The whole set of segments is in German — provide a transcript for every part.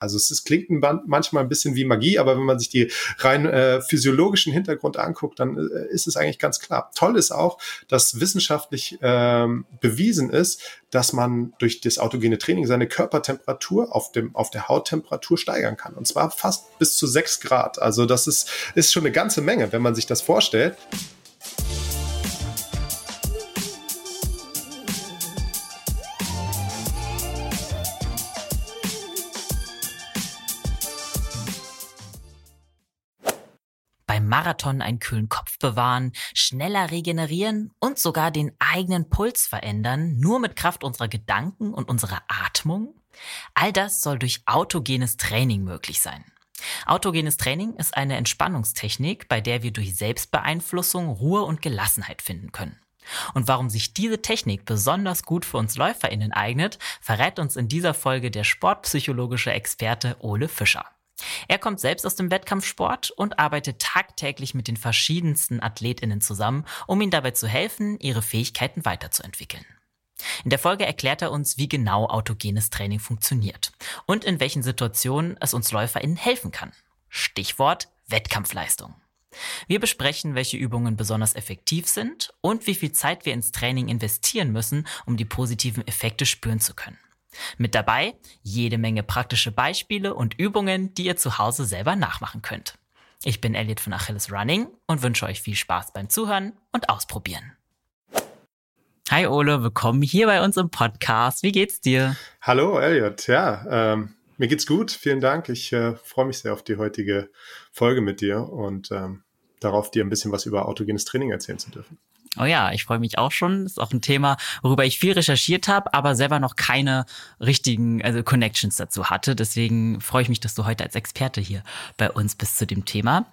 Also es, es klingt manchmal ein bisschen wie Magie, aber wenn man sich die rein äh, physiologischen Hintergrund anguckt, dann äh, ist es eigentlich ganz klar. Toll ist auch, dass wissenschaftlich ähm, bewiesen ist, dass man durch das autogene Training seine Körpertemperatur auf dem auf der Hauttemperatur steigern kann. Und zwar fast bis zu sechs Grad. Also das ist ist schon eine ganze Menge, wenn man sich das vorstellt. Marathon einen kühlen Kopf bewahren, schneller regenerieren und sogar den eigenen Puls verändern, nur mit Kraft unserer Gedanken und unserer Atmung? All das soll durch autogenes Training möglich sein. Autogenes Training ist eine Entspannungstechnik, bei der wir durch Selbstbeeinflussung Ruhe und Gelassenheit finden können. Und warum sich diese Technik besonders gut für uns LäuferInnen eignet, verrät uns in dieser Folge der sportpsychologische Experte Ole Fischer. Er kommt selbst aus dem Wettkampfsport und arbeitet tagtäglich mit den verschiedensten Athletinnen zusammen, um ihnen dabei zu helfen, ihre Fähigkeiten weiterzuentwickeln. In der Folge erklärt er uns, wie genau autogenes Training funktioniert und in welchen Situationen es uns LäuferInnen helfen kann. Stichwort Wettkampfleistung. Wir besprechen, welche Übungen besonders effektiv sind und wie viel Zeit wir ins Training investieren müssen, um die positiven Effekte spüren zu können. Mit dabei jede Menge praktische Beispiele und Übungen, die ihr zu Hause selber nachmachen könnt. Ich bin Elliot von Achilles Running und wünsche euch viel Spaß beim Zuhören und Ausprobieren. Hi Ole, willkommen hier bei uns im Podcast. Wie geht's dir? Hallo Elliot, ja, ähm, mir geht's gut. Vielen Dank. Ich äh, freue mich sehr auf die heutige Folge mit dir und ähm, darauf, dir ein bisschen was über autogenes Training erzählen zu dürfen. Oh ja, ich freue mich auch schon. Das ist auch ein Thema, worüber ich viel recherchiert habe, aber selber noch keine richtigen also Connections dazu hatte. Deswegen freue ich mich, dass du heute als Experte hier bei uns bist zu dem Thema.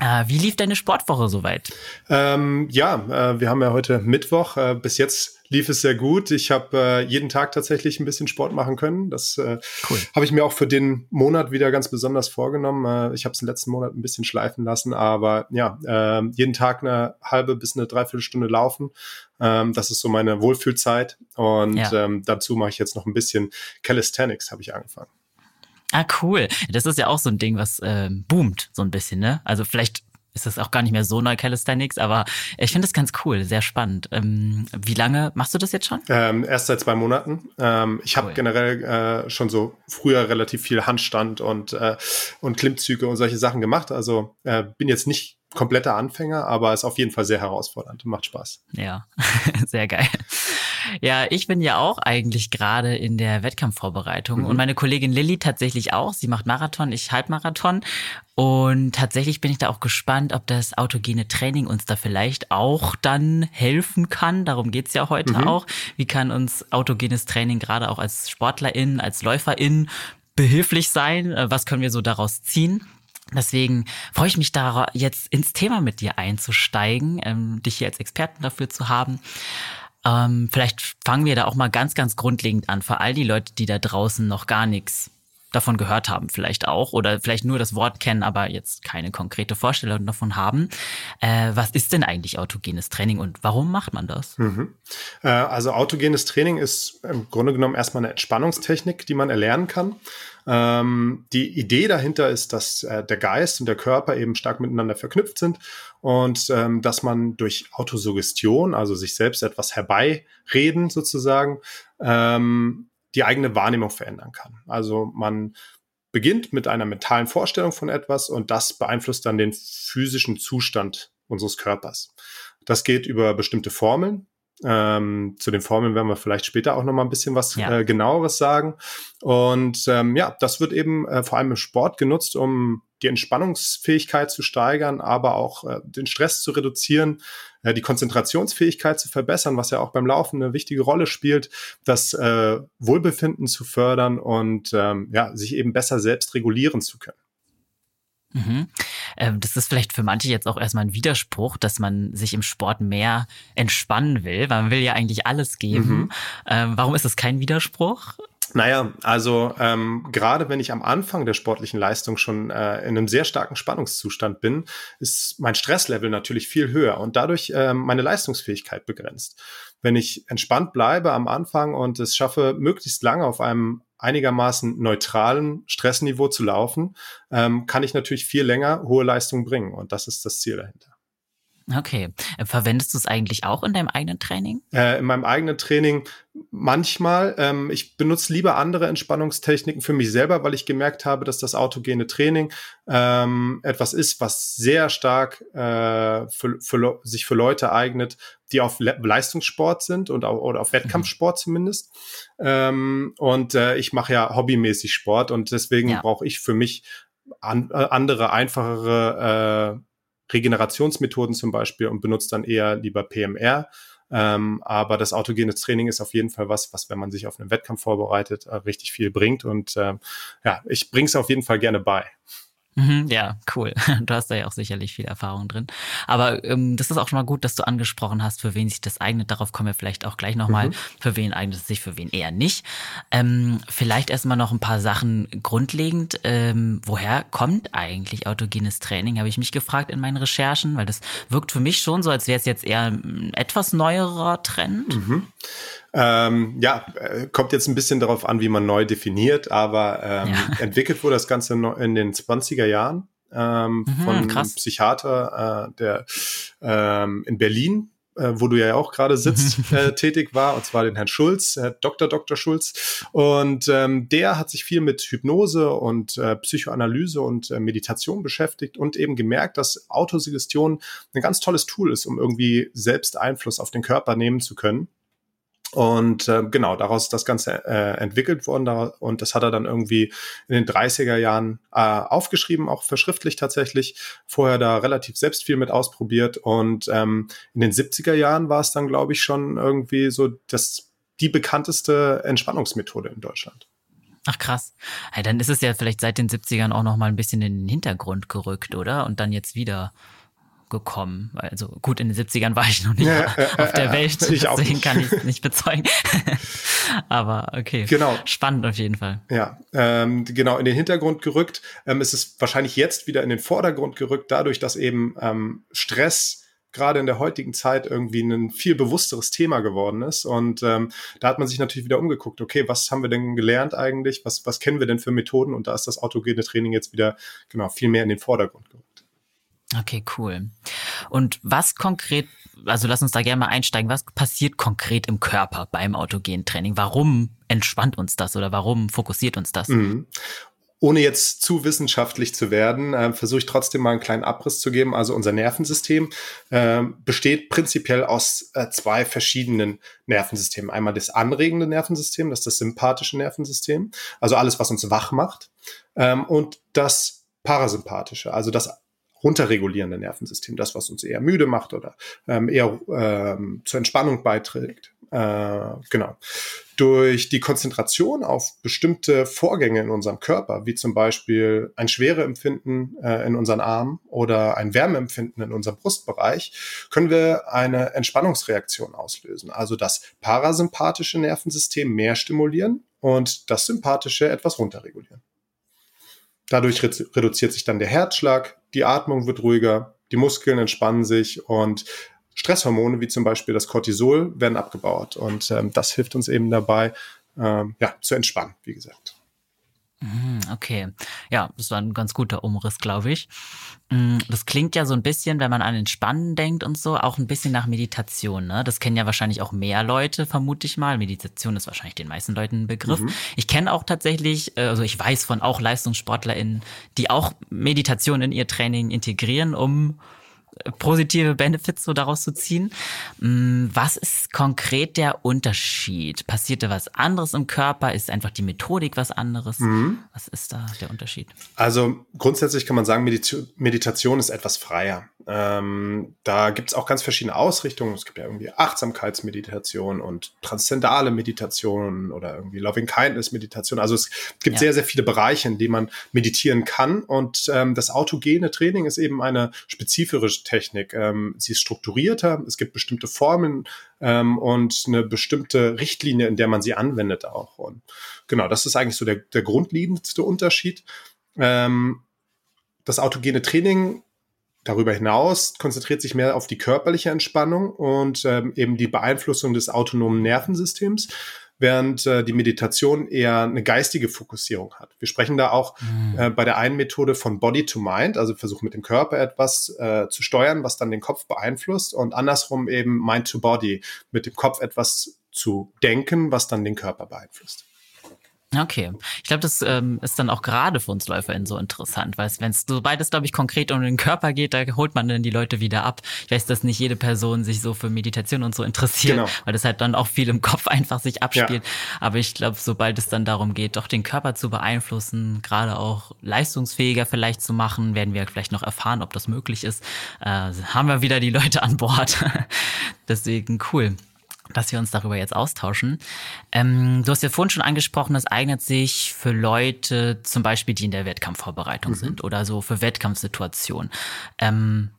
Äh, wie lief deine Sportwoche soweit? Ähm, ja, äh, wir haben ja heute Mittwoch. Äh, bis jetzt lief es sehr gut. Ich habe äh, jeden Tag tatsächlich ein bisschen Sport machen können. Das äh, cool. habe ich mir auch für den Monat wieder ganz besonders vorgenommen. Äh, ich habe es im letzten Monat ein bisschen schleifen lassen, aber ja, äh, jeden Tag eine halbe bis eine Dreiviertelstunde laufen. Ähm, das ist so meine Wohlfühlzeit. Und ja. ähm, dazu mache ich jetzt noch ein bisschen Calisthenics, habe ich angefangen. Ah, cool. Das ist ja auch so ein Ding, was ähm, boomt so ein bisschen, ne? Also vielleicht ist das auch gar nicht mehr so neu Calisthenics, aber ich finde das ganz cool, sehr spannend. Ähm, wie lange machst du das jetzt schon? Ähm, erst seit zwei Monaten. Ähm, ich cool. habe generell äh, schon so früher relativ viel Handstand und, äh, und Klimmzüge und solche Sachen gemacht. Also äh, bin jetzt nicht kompletter Anfänger, aber ist auf jeden Fall sehr herausfordernd und macht Spaß. Ja, sehr geil. Ja, ich bin ja auch eigentlich gerade in der Wettkampfvorbereitung mhm. und meine Kollegin Lilly tatsächlich auch. Sie macht Marathon, ich Halbmarathon. Und tatsächlich bin ich da auch gespannt, ob das autogene Training uns da vielleicht auch dann helfen kann. Darum geht's ja heute mhm. auch. Wie kann uns autogenes Training gerade auch als Sportlerin, als Läuferin behilflich sein? Äh, was können wir so daraus ziehen? Deswegen freue ich mich da jetzt ins Thema mit dir einzusteigen, ähm, dich hier als Experten dafür zu haben. Ähm, vielleicht fangen wir da auch mal ganz, ganz grundlegend an, für all die Leute, die da draußen noch gar nichts davon gehört haben, vielleicht auch, oder vielleicht nur das Wort kennen, aber jetzt keine konkrete Vorstellung davon haben. Äh, was ist denn eigentlich autogenes Training und warum macht man das? Mhm. Äh, also autogenes Training ist im Grunde genommen erstmal eine Entspannungstechnik, die man erlernen kann. Ähm, die Idee dahinter ist, dass äh, der Geist und der Körper eben stark miteinander verknüpft sind und ähm, dass man durch Autosuggestion, also sich selbst etwas herbeireden sozusagen, ähm, die eigene Wahrnehmung verändern kann. Also man beginnt mit einer mentalen Vorstellung von etwas und das beeinflusst dann den physischen Zustand unseres Körpers. Das geht über bestimmte Formeln, ähm, zu den Formeln werden wir vielleicht später auch noch mal ein bisschen was ja. äh, genaueres sagen. Und ähm, ja, das wird eben äh, vor allem im Sport genutzt, um die Entspannungsfähigkeit zu steigern, aber auch äh, den Stress zu reduzieren, äh, die Konzentrationsfähigkeit zu verbessern, was ja auch beim Laufen eine wichtige Rolle spielt, das äh, Wohlbefinden zu fördern und ähm, ja, sich eben besser selbst regulieren zu können. Mhm. Ähm, das ist vielleicht für manche jetzt auch erstmal ein Widerspruch, dass man sich im Sport mehr entspannen will, weil man will ja eigentlich alles geben. Mhm. Ähm, warum ist das kein Widerspruch? Naja, also ähm, gerade wenn ich am Anfang der sportlichen Leistung schon äh, in einem sehr starken Spannungszustand bin, ist mein Stresslevel natürlich viel höher und dadurch äh, meine Leistungsfähigkeit begrenzt. Wenn ich entspannt bleibe am Anfang und es schaffe, möglichst lange auf einem einigermaßen neutralen Stressniveau zu laufen, ähm, kann ich natürlich viel länger hohe Leistung bringen und das ist das Ziel dahinter. Okay. Verwendest du es eigentlich auch in deinem eigenen Training? Äh, in meinem eigenen Training manchmal. Ähm, ich benutze lieber andere Entspannungstechniken für mich selber, weil ich gemerkt habe, dass das autogene Training ähm, etwas ist, was sehr stark äh, für, für, sich für Leute eignet, die auf Le Leistungssport sind und auf, oder auf Wettkampfsport mhm. zumindest. Ähm, und äh, ich mache ja hobbymäßig Sport und deswegen ja. brauche ich für mich an, äh, andere, einfachere äh, Regenerationsmethoden zum Beispiel und benutzt dann eher lieber PMR. Ähm, aber das autogene Training ist auf jeden Fall was, was, wenn man sich auf einen Wettkampf vorbereitet, äh, richtig viel bringt. Und äh, ja, ich bringe es auf jeden Fall gerne bei. Mhm, ja, cool. Du hast da ja auch sicherlich viel Erfahrung drin. Aber ähm, das ist auch schon mal gut, dass du angesprochen hast, für wen sich das eignet. Darauf kommen wir vielleicht auch gleich nochmal. Mhm. Für wen eignet es sich, für wen eher nicht. Ähm, vielleicht erstmal noch ein paar Sachen grundlegend. Ähm, woher kommt eigentlich autogenes Training, habe ich mich gefragt in meinen Recherchen, weil das wirkt für mich schon so, als wäre es jetzt eher ein etwas neuerer Trend. Mhm. Ähm, ja, äh, kommt jetzt ein bisschen darauf an, wie man neu definiert, aber ähm, ja. entwickelt wurde das Ganze in den 20er Jahren ähm, mhm, von krass. einem Psychiater, äh, der ähm, in Berlin äh, wo du ja auch gerade sitzt, äh, tätig war, und zwar den Herrn Schulz, äh, Dr. Dr. Schulz. Und ähm, der hat sich viel mit Hypnose und äh, Psychoanalyse und äh, Meditation beschäftigt und eben gemerkt, dass Autosuggestion ein ganz tolles Tool ist, um irgendwie selbst Einfluss auf den Körper nehmen zu können. Und äh, genau, daraus ist das Ganze äh, entwickelt worden da, und das hat er dann irgendwie in den 30er Jahren äh, aufgeschrieben, auch verschriftlich tatsächlich. Vorher da relativ selbst viel mit ausprobiert und ähm, in den 70er Jahren war es dann, glaube ich, schon irgendwie so das, die bekannteste Entspannungsmethode in Deutschland. Ach krass. Hey, dann ist es ja vielleicht seit den 70ern auch noch mal ein bisschen in den Hintergrund gerückt, oder? Und dann jetzt wieder gekommen. Also gut, in den 70ern war ich noch nicht ja, auf der Welt, ich deswegen kann ich es nicht bezeugen. Aber okay, genau. spannend auf jeden Fall. Ja, ähm, genau, in den Hintergrund gerückt. Ähm, es ist wahrscheinlich jetzt wieder in den Vordergrund gerückt, dadurch, dass eben ähm, Stress gerade in der heutigen Zeit irgendwie ein viel bewussteres Thema geworden ist. Und ähm, da hat man sich natürlich wieder umgeguckt, okay, was haben wir denn gelernt eigentlich? Was, was kennen wir denn für Methoden? Und da ist das autogene Training jetzt wieder genau viel mehr in den Vordergrund gerückt. Okay, cool. Und was konkret, also lass uns da gerne mal einsteigen, was passiert konkret im Körper beim autogenen Training? Warum entspannt uns das oder warum fokussiert uns das? Mhm. Ohne jetzt zu wissenschaftlich zu werden, äh, versuche ich trotzdem mal einen kleinen Abriss zu geben. Also unser Nervensystem äh, besteht prinzipiell aus äh, zwei verschiedenen Nervensystemen. Einmal das anregende Nervensystem, das ist das sympathische Nervensystem, also alles, was uns wach macht, ähm, und das parasympathische, also das runterregulierende Nervensystem, das, was uns eher müde macht oder ähm, eher ähm, zur Entspannung beiträgt. Äh, genau. Durch die Konzentration auf bestimmte Vorgänge in unserem Körper, wie zum Beispiel ein Schwereempfinden äh, in unseren Armen oder ein Wärmeempfinden in unserem Brustbereich, können wir eine Entspannungsreaktion auslösen. Also das parasympathische Nervensystem mehr stimulieren und das sympathische etwas runterregulieren. Dadurch reduziert sich dann der Herzschlag, die Atmung wird ruhiger, die Muskeln entspannen sich und Stresshormone wie zum Beispiel das Cortisol werden abgebaut. Und ähm, das hilft uns eben dabei, ähm, ja, zu entspannen, wie gesagt. Mhm, okay, ja, das war ein ganz guter Umriss, glaube ich. Mm, das klingt ja so ein bisschen, wenn man an Entspannen denkt und so, auch ein bisschen nach Meditation. Ne? Das kennen ja wahrscheinlich auch mehr Leute, vermute ich mal. Meditation ist wahrscheinlich den meisten Leuten ein Begriff. Mhm. Ich kenne auch tatsächlich, äh, also ich weiß von auch LeistungssportlerInnen, die auch Meditation in ihr Training integrieren, um positive Benefits so daraus zu ziehen. Mm, was ist konkret der Unterschied? Passiert da was anderes im Körper? Ist einfach die Methodik was anderes? Mhm. Was ist da der Unterschied? Also grundsätzlich kann man sagen, Meditation ist etwas freier. Ähm, da gibt es auch ganz verschiedene Ausrichtungen. Es gibt ja irgendwie Achtsamkeitsmeditation und transzendale Meditation oder irgendwie Loving Kindness Meditation. Also es gibt ja. sehr, sehr viele Bereiche, in denen man meditieren kann. Und ähm, das autogene Training ist eben eine spezifische Technik. Ähm, sie ist strukturierter. Es gibt bestimmte Formen ähm, und eine bestimmte Richtlinie, in der man sie anwendet auch. Und genau, das ist eigentlich so der, der grundlegendste Unterschied. Ähm, das autogene Training darüber hinaus konzentriert sich mehr auf die körperliche Entspannung und ähm, eben die Beeinflussung des autonomen Nervensystems, während äh, die Meditation eher eine geistige Fokussierung hat. Wir sprechen da auch mhm. äh, bei der einen Methode von Body to Mind, also versuchen mit dem Körper etwas äh, zu steuern, was dann den Kopf beeinflusst und andersrum eben Mind to Body, mit dem Kopf etwas zu denken, was dann den Körper beeinflusst. Okay. Ich glaube, das ähm, ist dann auch gerade für uns LäuferInnen so interessant, weil wenn es so beides, glaube ich, konkret um den Körper geht, da holt man dann die Leute wieder ab. Ich weiß, dass nicht jede Person sich so für Meditation und so interessiert, genau. weil das halt dann auch viel im Kopf einfach sich abspielt. Ja. Aber ich glaube, sobald es dann darum geht, doch den Körper zu beeinflussen, gerade auch leistungsfähiger vielleicht zu machen, werden wir vielleicht noch erfahren, ob das möglich ist, äh, haben wir wieder die Leute an Bord. Deswegen cool dass wir uns darüber jetzt austauschen. Ähm, du hast ja vorhin schon angesprochen, das eignet sich für Leute zum Beispiel, die in der Wettkampfvorbereitung mhm. sind oder so für Wettkampfsituationen. Ähm,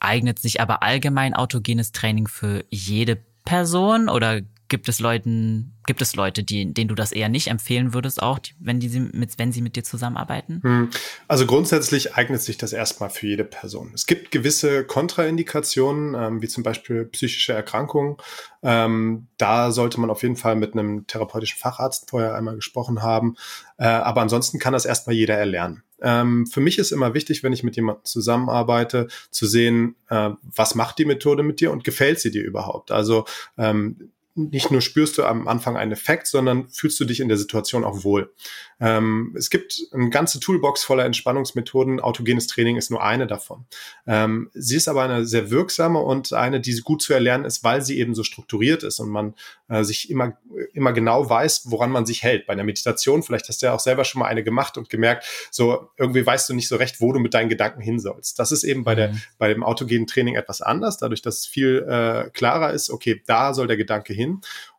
eignet sich aber allgemein autogenes Training für jede Person oder gibt es Leuten, gibt es Leute, die, denen du das eher nicht empfehlen würdest, auch wenn die mit, wenn sie mit dir zusammenarbeiten? Hm. Also grundsätzlich eignet sich das erstmal für jede Person. Es gibt gewisse Kontraindikationen, ähm, wie zum Beispiel psychische Erkrankungen. Ähm, da sollte man auf jeden Fall mit einem therapeutischen Facharzt vorher einmal gesprochen haben. Äh, aber ansonsten kann das erstmal jeder erlernen. Ähm, für mich ist immer wichtig, wenn ich mit jemandem zusammenarbeite, zu sehen, äh, was macht die Methode mit dir und gefällt sie dir überhaupt? Also ähm, nicht nur spürst du am Anfang einen Effekt, sondern fühlst du dich in der Situation auch wohl. Ähm, es gibt eine ganze Toolbox voller Entspannungsmethoden. Autogenes Training ist nur eine davon. Ähm, sie ist aber eine sehr wirksame und eine, die gut zu erlernen ist, weil sie eben so strukturiert ist und man äh, sich immer, immer genau weiß, woran man sich hält. Bei einer Meditation, vielleicht hast du ja auch selber schon mal eine gemacht und gemerkt, so irgendwie weißt du nicht so recht, wo du mit deinen Gedanken hin sollst. Das ist eben bei, der, mhm. bei dem autogenen Training etwas anders, dadurch, dass es viel äh, klarer ist, okay, da soll der Gedanke hin.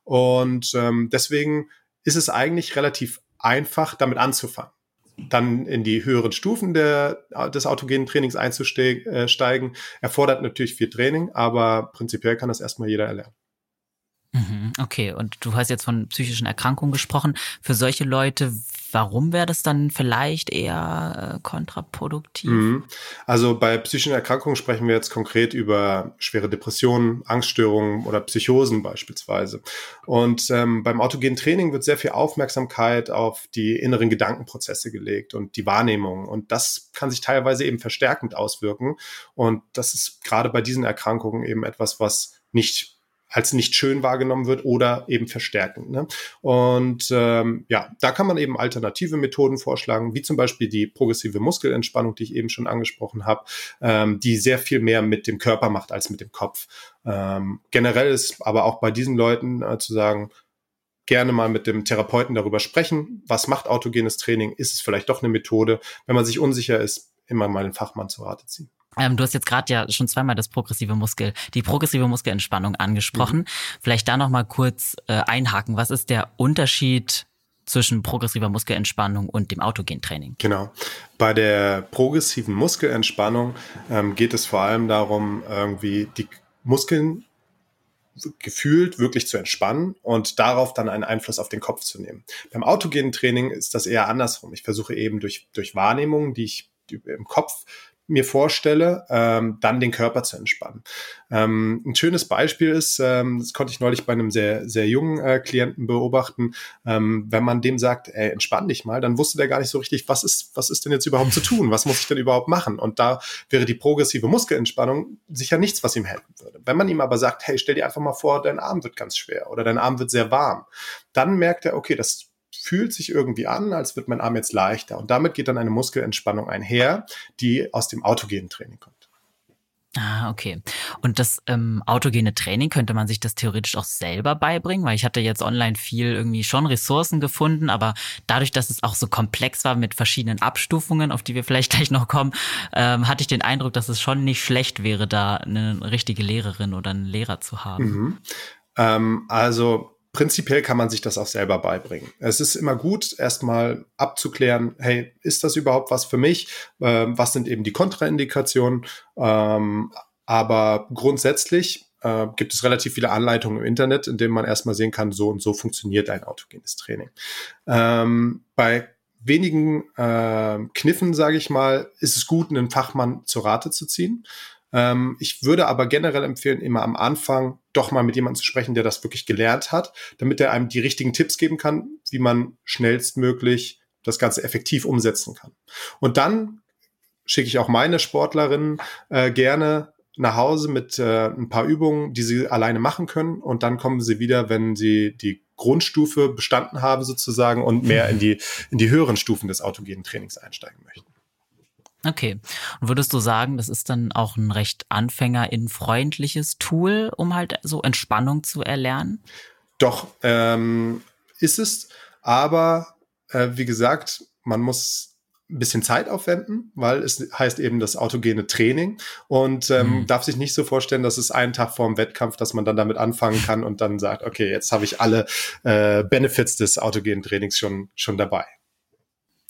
Und ähm, deswegen ist es eigentlich relativ einfach, damit anzufangen. Dann in die höheren Stufen der, des autogenen Trainings einzusteigen, erfordert natürlich viel Training, aber prinzipiell kann das erstmal jeder erlernen. Mhm, okay, und du hast jetzt von psychischen Erkrankungen gesprochen. Für solche Leute, warum wäre das dann vielleicht eher äh, kontraproduktiv? Mhm. Also bei psychischen Erkrankungen sprechen wir jetzt konkret über schwere Depressionen, Angststörungen oder Psychosen beispielsweise. Und ähm, beim autogenen Training wird sehr viel Aufmerksamkeit auf die inneren Gedankenprozesse gelegt und die Wahrnehmung. Und das kann sich teilweise eben verstärkend auswirken. Und das ist gerade bei diesen Erkrankungen eben etwas, was nicht als nicht schön wahrgenommen wird oder eben verstärken. Ne? Und ähm, ja, da kann man eben alternative Methoden vorschlagen, wie zum Beispiel die progressive Muskelentspannung, die ich eben schon angesprochen habe, ähm, die sehr viel mehr mit dem Körper macht als mit dem Kopf. Ähm, generell ist aber auch bei diesen Leuten äh, zu sagen, gerne mal mit dem Therapeuten darüber sprechen. Was macht autogenes Training? Ist es vielleicht doch eine Methode? Wenn man sich unsicher ist, immer mal den Fachmann zu Rate ziehen. Ähm, du hast jetzt gerade ja schon zweimal das progressive Muskel, die progressive Muskelentspannung angesprochen. Mhm. Vielleicht da noch mal kurz äh, einhaken. Was ist der Unterschied zwischen progressiver Muskelentspannung und dem Autogentraining? Genau. Bei der progressiven Muskelentspannung ähm, geht es vor allem darum, irgendwie die Muskeln gefühlt wirklich zu entspannen und darauf dann einen Einfluss auf den Kopf zu nehmen. Beim autogenen Training ist das eher andersrum. Ich versuche eben durch, durch Wahrnehmungen, die ich im Kopf mir vorstelle, ähm, dann den Körper zu entspannen. Ähm, ein schönes Beispiel ist, ähm, das konnte ich neulich bei einem sehr, sehr jungen äh, Klienten beobachten, ähm, wenn man dem sagt, ey, entspann dich mal, dann wusste der gar nicht so richtig, was ist, was ist denn jetzt überhaupt zu tun? Was muss ich denn überhaupt machen? Und da wäre die progressive Muskelentspannung sicher nichts, was ihm helfen würde. Wenn man ihm aber sagt, hey, stell dir einfach mal vor, dein Arm wird ganz schwer oder dein Arm wird sehr warm, dann merkt er, okay, das fühlt sich irgendwie an, als wird mein Arm jetzt leichter. Und damit geht dann eine Muskelentspannung einher, die aus dem autogenen Training kommt. Ah, okay. Und das ähm, autogene Training, könnte man sich das theoretisch auch selber beibringen? Weil ich hatte jetzt online viel irgendwie schon Ressourcen gefunden, aber dadurch, dass es auch so komplex war mit verschiedenen Abstufungen, auf die wir vielleicht gleich noch kommen, ähm, hatte ich den Eindruck, dass es schon nicht schlecht wäre, da eine richtige Lehrerin oder einen Lehrer zu haben. Mhm. Ähm, also prinzipiell kann man sich das auch selber beibringen. Es ist immer gut, erstmal abzuklären, hey, ist das überhaupt was für mich? Ähm, was sind eben die Kontraindikationen? Ähm, aber grundsätzlich äh, gibt es relativ viele Anleitungen im Internet, in denen man erstmal sehen kann, so und so funktioniert ein autogenes Training. Ähm, bei wenigen äh, Kniffen, sage ich mal, ist es gut, einen Fachmann zu Rate zu ziehen. Ähm, ich würde aber generell empfehlen, immer am Anfang doch mal mit jemandem zu sprechen, der das wirklich gelernt hat, damit er einem die richtigen Tipps geben kann, wie man schnellstmöglich das Ganze effektiv umsetzen kann. Und dann schicke ich auch meine Sportlerinnen äh, gerne nach Hause mit äh, ein paar Übungen, die sie alleine machen können. Und dann kommen sie wieder, wenn sie die Grundstufe bestanden haben sozusagen und mehr in die, in die höheren Stufen des autogenen Trainings einsteigen möchten. Okay. Und würdest du sagen, das ist dann auch ein recht anfängerinfreundliches Tool, um halt so Entspannung zu erlernen? Doch, ähm, ist es. Aber äh, wie gesagt, man muss ein bisschen Zeit aufwenden, weil es heißt eben das autogene Training und ähm, mhm. darf sich nicht so vorstellen, dass es einen Tag vor dem Wettkampf, dass man dann damit anfangen kann und dann sagt, okay, jetzt habe ich alle äh, Benefits des autogenen Trainings schon schon dabei.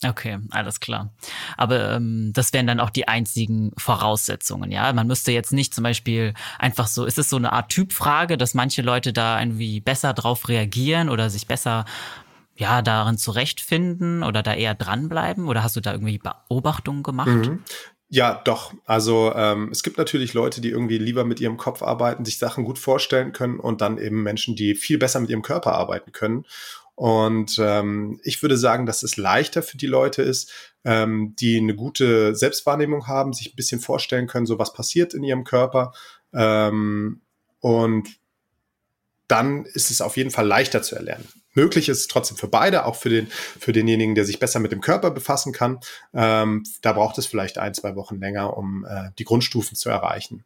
Okay, alles klar. Aber ähm, das wären dann auch die einzigen Voraussetzungen, ja. Man müsste jetzt nicht zum Beispiel einfach so, ist es so eine Art Typfrage, dass manche Leute da irgendwie besser drauf reagieren oder sich besser ja darin zurechtfinden oder da eher dranbleiben? Oder hast du da irgendwie Beobachtungen gemacht? Mhm. Ja, doch. Also ähm, es gibt natürlich Leute, die irgendwie lieber mit ihrem Kopf arbeiten, sich Sachen gut vorstellen können und dann eben Menschen, die viel besser mit ihrem Körper arbeiten können. Und ähm, ich würde sagen, dass es leichter für die Leute ist, ähm, die eine gute Selbstwahrnehmung haben, sich ein bisschen vorstellen können, so was passiert in ihrem Körper. Ähm, und dann ist es auf jeden Fall leichter zu erlernen möglich ist, trotzdem für beide, auch für den für denjenigen, der sich besser mit dem Körper befassen kann. Ähm, da braucht es vielleicht ein, zwei Wochen länger, um äh, die Grundstufen zu erreichen.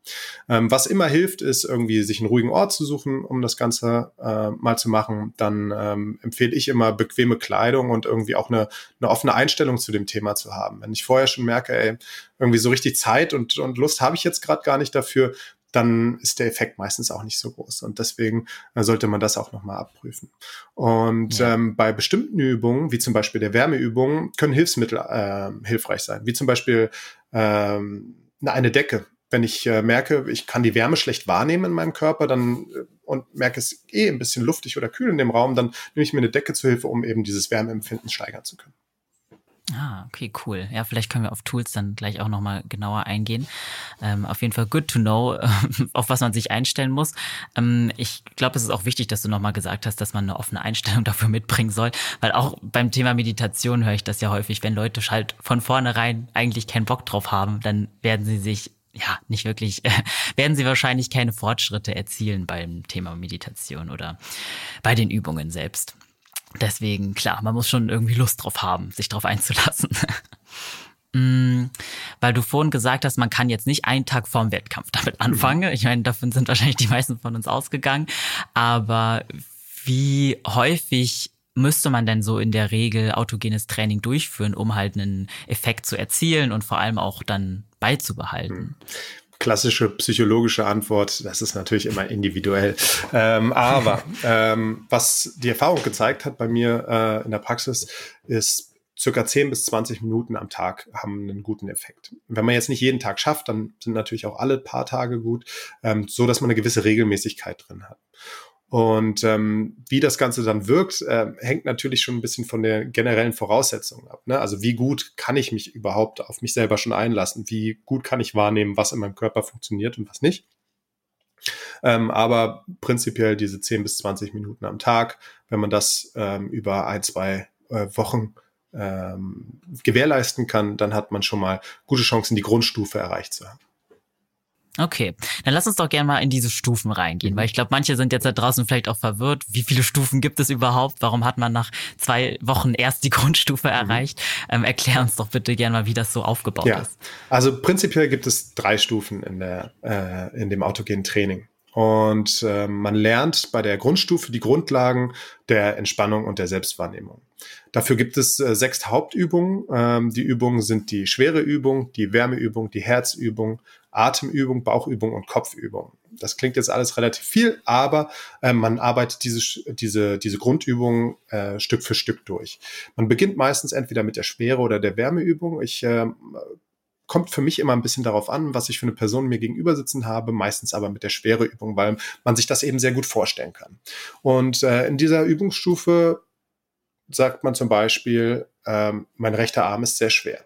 Ähm, was immer hilft, ist irgendwie sich einen ruhigen Ort zu suchen, um das Ganze äh, mal zu machen. Dann ähm, empfehle ich immer bequeme Kleidung und irgendwie auch eine, eine offene Einstellung zu dem Thema zu haben. Wenn ich vorher schon merke, ey, irgendwie so richtig Zeit und, und Lust habe ich jetzt gerade gar nicht dafür, dann ist der Effekt meistens auch nicht so groß. Und deswegen äh, sollte man das auch nochmal abprüfen. Und ja. ähm, bei bestimmten Übungen, wie zum Beispiel der Wärmeübungen, können Hilfsmittel äh, hilfreich sein, wie zum Beispiel ähm, eine Decke. Wenn ich äh, merke, ich kann die Wärme schlecht wahrnehmen in meinem Körper, dann äh, und merke es eh ein bisschen luftig oder kühl in dem Raum, dann nehme ich mir eine Decke zu Hilfe, um eben dieses Wärmeempfinden steigern zu können. Ah, okay, cool. Ja, vielleicht können wir auf Tools dann gleich auch nochmal genauer eingehen. Ähm, auf jeden Fall good to know, auf was man sich einstellen muss. Ähm, ich glaube, es ist auch wichtig, dass du nochmal gesagt hast, dass man eine offene Einstellung dafür mitbringen soll, weil auch beim Thema Meditation höre ich das ja häufig, wenn Leute halt von vornherein eigentlich keinen Bock drauf haben, dann werden sie sich ja, nicht wirklich, werden sie wahrscheinlich keine Fortschritte erzielen beim Thema Meditation oder bei den Übungen selbst. Deswegen, klar, man muss schon irgendwie Lust drauf haben, sich drauf einzulassen. mm, weil du vorhin gesagt hast, man kann jetzt nicht einen Tag vorm Wettkampf damit anfangen. Ich meine, davon sind wahrscheinlich die meisten von uns ausgegangen. Aber wie häufig müsste man denn so in der Regel autogenes Training durchführen, um halt einen Effekt zu erzielen und vor allem auch dann beizubehalten? Klassische psychologische Antwort, das ist natürlich immer individuell. Ähm, aber ähm, was die Erfahrung gezeigt hat bei mir äh, in der Praxis, ist circa 10 bis 20 Minuten am Tag haben einen guten Effekt. Wenn man jetzt nicht jeden Tag schafft, dann sind natürlich auch alle paar Tage gut, ähm, so dass man eine gewisse Regelmäßigkeit drin hat. Und ähm, wie das Ganze dann wirkt, äh, hängt natürlich schon ein bisschen von der generellen Voraussetzung ab. Ne? Also wie gut kann ich mich überhaupt auf mich selber schon einlassen? Wie gut kann ich wahrnehmen, was in meinem Körper funktioniert und was nicht? Ähm, aber prinzipiell diese 10 bis 20 Minuten am Tag, wenn man das ähm, über ein, zwei äh, Wochen ähm, gewährleisten kann, dann hat man schon mal gute Chancen, die Grundstufe erreicht zu haben. Okay, dann lass uns doch gerne mal in diese Stufen reingehen, mhm. weil ich glaube, manche sind jetzt da draußen vielleicht auch verwirrt. Wie viele Stufen gibt es überhaupt? Warum hat man nach zwei Wochen erst die Grundstufe mhm. erreicht? Ähm, erklär uns doch bitte gerne mal, wie das so aufgebaut ja. ist. Also prinzipiell gibt es drei Stufen in, der, äh, in dem autogenen Training. Und äh, man lernt bei der Grundstufe die Grundlagen der Entspannung und der Selbstwahrnehmung. Dafür gibt es äh, sechs Hauptübungen. Ähm, die Übungen sind die schwere Übung, die Wärmeübung, die Herzübung, Atemübung, Bauchübung und Kopfübung. Das klingt jetzt alles relativ viel, aber äh, man arbeitet diese, diese, diese Grundübungen äh, Stück für Stück durch. Man beginnt meistens entweder mit der Schwere oder der Wärmeübung. Ich äh, kommt für mich immer ein bisschen darauf an, was ich für eine Person mir gegenüber sitzen habe, meistens aber mit der schwere Übung, weil man sich das eben sehr gut vorstellen kann. Und äh, in dieser Übungsstufe sagt man zum Beispiel, ähm, mein rechter Arm ist sehr schwer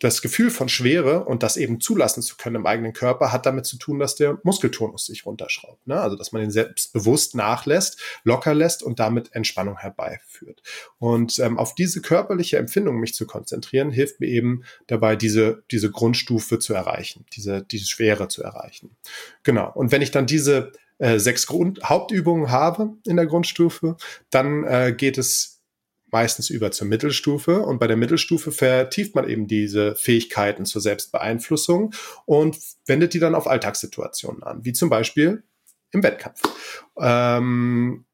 das Gefühl von Schwere und das eben zulassen zu können im eigenen Körper hat damit zu tun, dass der Muskeltonus sich runterschraubt. Ne? Also dass man ihn selbst bewusst nachlässt, locker lässt und damit Entspannung herbeiführt. Und ähm, auf diese körperliche Empfindung mich zu konzentrieren, hilft mir eben dabei, diese, diese Grundstufe zu erreichen, diese, diese Schwere zu erreichen. Genau. Und wenn ich dann diese äh, sechs Grund Hauptübungen habe in der Grundstufe, dann äh, geht es meistens über zur Mittelstufe. Und bei der Mittelstufe vertieft man eben diese Fähigkeiten zur Selbstbeeinflussung und wendet die dann auf Alltagssituationen an, wie zum Beispiel im Wettkampf. Ähm,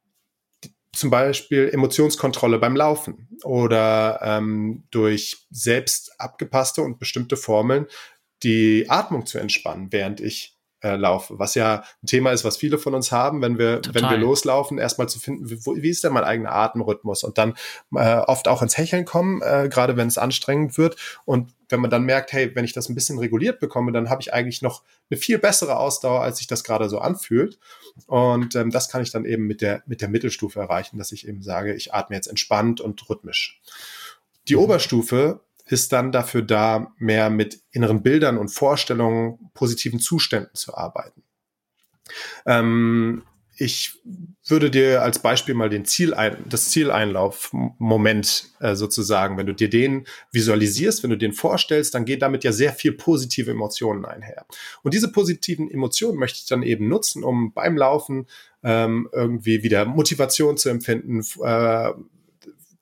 zum Beispiel Emotionskontrolle beim Laufen oder ähm, durch selbst abgepasste und bestimmte Formeln die Atmung zu entspannen, während ich äh, laufe. Was ja ein Thema ist, was viele von uns haben, wenn wir, Total. wenn wir loslaufen, erstmal zu finden, wie, wie, ist denn mein eigener Atemrhythmus und dann äh, oft auch ins Hecheln kommen, äh, gerade wenn es anstrengend wird. Und wenn man dann merkt, hey, wenn ich das ein bisschen reguliert bekomme, dann habe ich eigentlich noch eine viel bessere Ausdauer, als sich das gerade so anfühlt. Und ähm, das kann ich dann eben mit der, mit der Mittelstufe erreichen, dass ich eben sage, ich atme jetzt entspannt und rhythmisch. Die mhm. Oberstufe ist dann dafür da, mehr mit inneren Bildern und Vorstellungen, positiven Zuständen zu arbeiten. Ähm, ich würde dir als Beispiel mal den Ziel ein, das Zieleinlauf-Moment äh, sozusagen, wenn du dir den visualisierst, wenn du den vorstellst, dann geht damit ja sehr viel positive Emotionen einher. Und diese positiven Emotionen möchte ich dann eben nutzen, um beim Laufen ähm, irgendwie wieder Motivation zu empfinden, äh,